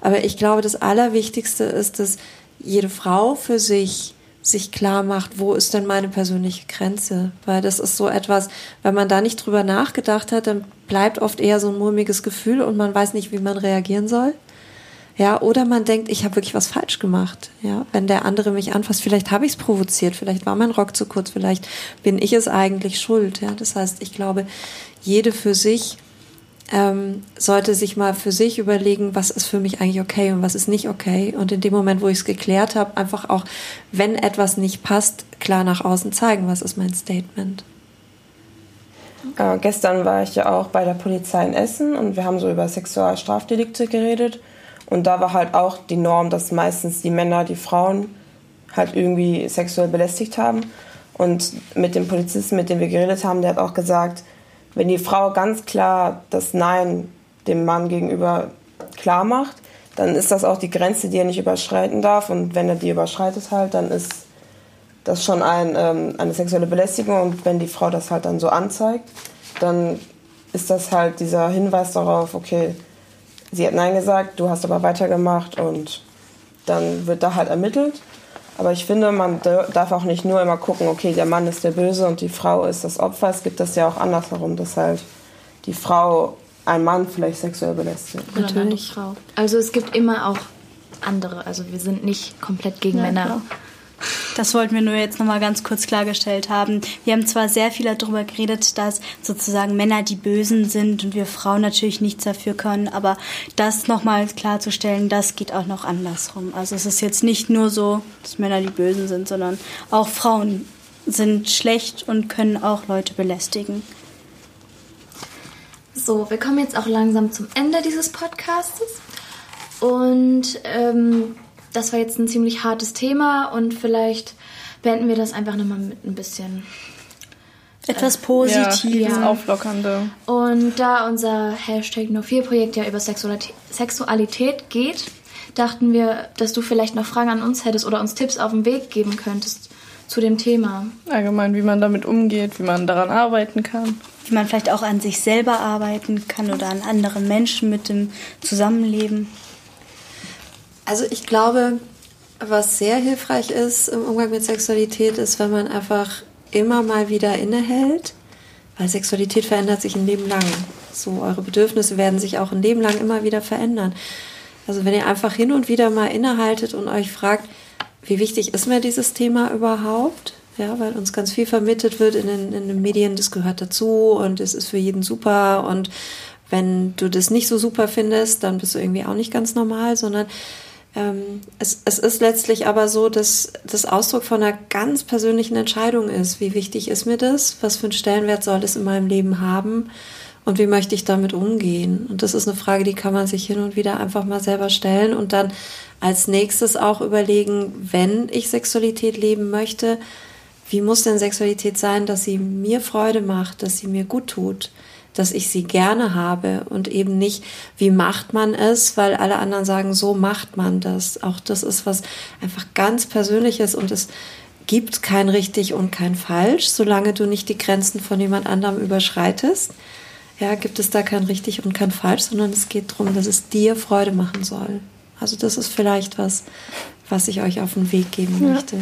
Aber ich glaube, das Allerwichtigste ist, dass jede Frau für sich sich klar macht, wo ist denn meine persönliche Grenze? Weil das ist so etwas, wenn man da nicht drüber nachgedacht hat, dann bleibt oft eher so ein mulmiges Gefühl und man weiß nicht, wie man reagieren soll. Ja, oder man denkt, ich habe wirklich was falsch gemacht. Ja, wenn der andere mich anfasst, vielleicht habe ich es provoziert, vielleicht war mein Rock zu kurz, vielleicht bin ich es eigentlich schuld. Ja, das heißt, ich glaube, jede für sich ähm, sollte sich mal für sich überlegen, was ist für mich eigentlich okay und was ist nicht okay. Und in dem Moment, wo ich es geklärt habe, einfach auch, wenn etwas nicht passt, klar nach außen zeigen, was ist mein Statement.
Äh, gestern war ich ja auch bei der Polizei in Essen und wir haben so über Sexualstrafdelikte geredet. Und da war halt auch die Norm, dass meistens die Männer die Frauen halt irgendwie sexuell belästigt haben. Und mit dem Polizisten, mit dem wir geredet haben, der hat auch gesagt, wenn die Frau ganz klar das Nein dem Mann gegenüber klar macht, dann ist das auch die Grenze, die er nicht überschreiten darf. Und wenn er die überschreitet halt, dann ist das schon ein, ähm, eine sexuelle Belästigung. Und wenn die Frau das halt dann so anzeigt, dann ist das halt dieser Hinweis darauf, okay, sie hat Nein gesagt, du hast aber weitergemacht und dann wird da halt ermittelt. Aber ich finde, man darf auch nicht nur immer gucken, okay, der Mann ist der Böse und die Frau ist das Opfer. Es gibt das ja auch andersherum, dass halt die Frau einen Mann vielleicht sexuell belästigt.
Natürlich. Frau. Also es gibt immer auch andere. Also wir sind nicht komplett gegen ja, Männer. Klar.
Das wollten wir nur jetzt nochmal ganz kurz klargestellt haben. Wir haben zwar sehr viel darüber geredet, dass sozusagen Männer die Bösen sind und wir Frauen natürlich nichts dafür können, aber das nochmal klarzustellen, das geht auch noch andersrum. Also es ist jetzt nicht nur so, dass Männer die Bösen sind, sondern auch Frauen sind schlecht und können auch Leute belästigen.
So, wir kommen jetzt auch langsam zum Ende dieses Podcasts. Und ähm, das war jetzt ein ziemlich hartes Thema und vielleicht beenden wir das einfach nochmal mit ein bisschen
etwas äh, Positives,
ja, Auflockernde.
Und da unser Hashtag No 4 Projekt ja über Sexualität geht, dachten wir, dass du vielleicht noch Fragen an uns hättest oder uns Tipps auf den Weg geben könntest zu dem Thema.
Allgemein, wie man damit umgeht, wie man daran arbeiten kann.
Wie man vielleicht auch an sich selber arbeiten kann oder an anderen Menschen mit dem Zusammenleben.
Also ich glaube, was sehr hilfreich ist im Umgang mit Sexualität, ist, wenn man einfach immer mal wieder innehält, weil Sexualität verändert sich ein Leben lang. So, eure Bedürfnisse werden sich auch ein Leben lang immer wieder verändern. Also wenn ihr einfach hin und wieder mal innehaltet und euch fragt, wie wichtig ist mir dieses Thema überhaupt? Ja, weil uns ganz viel vermittelt wird in den, in den Medien, das gehört dazu und es ist für jeden super und wenn du das nicht so super findest, dann bist du irgendwie auch nicht ganz normal, sondern es, es ist letztlich aber so, dass das Ausdruck von einer ganz persönlichen Entscheidung ist. Wie wichtig ist mir das? Was für einen Stellenwert soll es in meinem Leben haben? Und wie möchte ich damit umgehen? Und das ist eine Frage, die kann man sich hin und wieder einfach mal selber stellen und dann als nächstes auch überlegen, wenn ich Sexualität leben möchte, wie muss denn Sexualität sein, dass sie mir Freude macht, dass sie mir gut tut? Dass ich sie gerne habe und eben nicht, wie macht man es, weil alle anderen sagen, so macht man das. Auch das ist was einfach ganz Persönliches und es gibt kein richtig und kein falsch, solange du nicht die Grenzen von jemand anderem überschreitest. Ja, gibt es da kein richtig und kein falsch, sondern es geht darum, dass es dir Freude machen soll. Also das ist vielleicht was, was ich euch auf den Weg geben ja. möchte.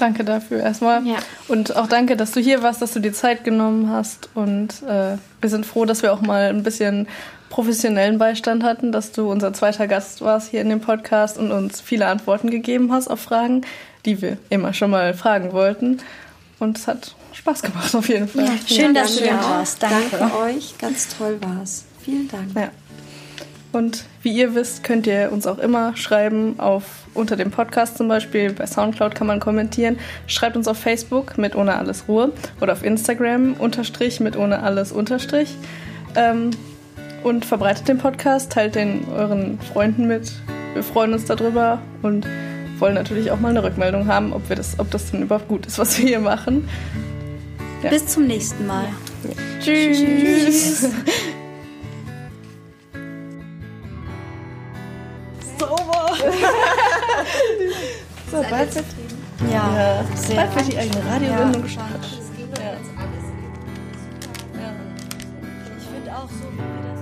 Danke dafür erstmal. Ja. Und auch danke, dass du hier warst, dass du dir Zeit genommen hast. Und äh, wir sind froh, dass wir auch mal ein bisschen professionellen Beistand hatten, dass du unser zweiter Gast warst hier in dem Podcast und uns viele Antworten gegeben hast auf Fragen, die wir immer schon mal fragen wollten. Und es hat Spaß gemacht auf jeden Fall. Ja,
schön, dass du da warst.
Danke. Danke euch, ganz toll war es. Vielen Dank. Ja.
Und wie ihr wisst, könnt ihr uns auch immer schreiben auf unter dem Podcast zum Beispiel. Bei Soundcloud kann man kommentieren. Schreibt uns auf Facebook mit ohne alles Ruhe oder auf Instagram unterstrich mit ohne alles unterstrich. Ähm, und verbreitet den Podcast, teilt den euren Freunden mit. Wir freuen uns darüber und wollen natürlich auch mal eine Rückmeldung haben, ob, wir das, ob das denn überhaupt gut ist, was wir hier machen.
Ja. Bis zum nächsten Mal.
Ja. Tschüss. Tschüss.
Sauber. [laughs] so, bald wird,
Ja,
ja.
sehr.
bald wird die eigene Radiosendung gestartet.
Ja. Ich finde auch so, wie wir das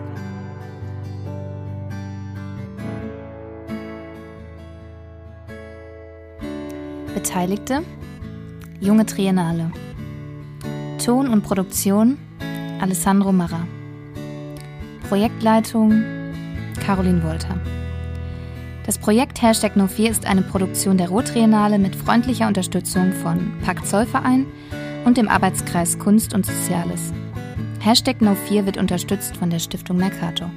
Beteiligte Junge Triennale Ton und Produktion Alessandro Marra Projektleitung Caroline Wolter Das Projekt Hashtag No4 ist eine Produktion der Rottriennale mit freundlicher Unterstützung von Pakt Zollverein und dem Arbeitskreis Kunst und Soziales. Hashtag No4 wird unterstützt von der Stiftung Mercator.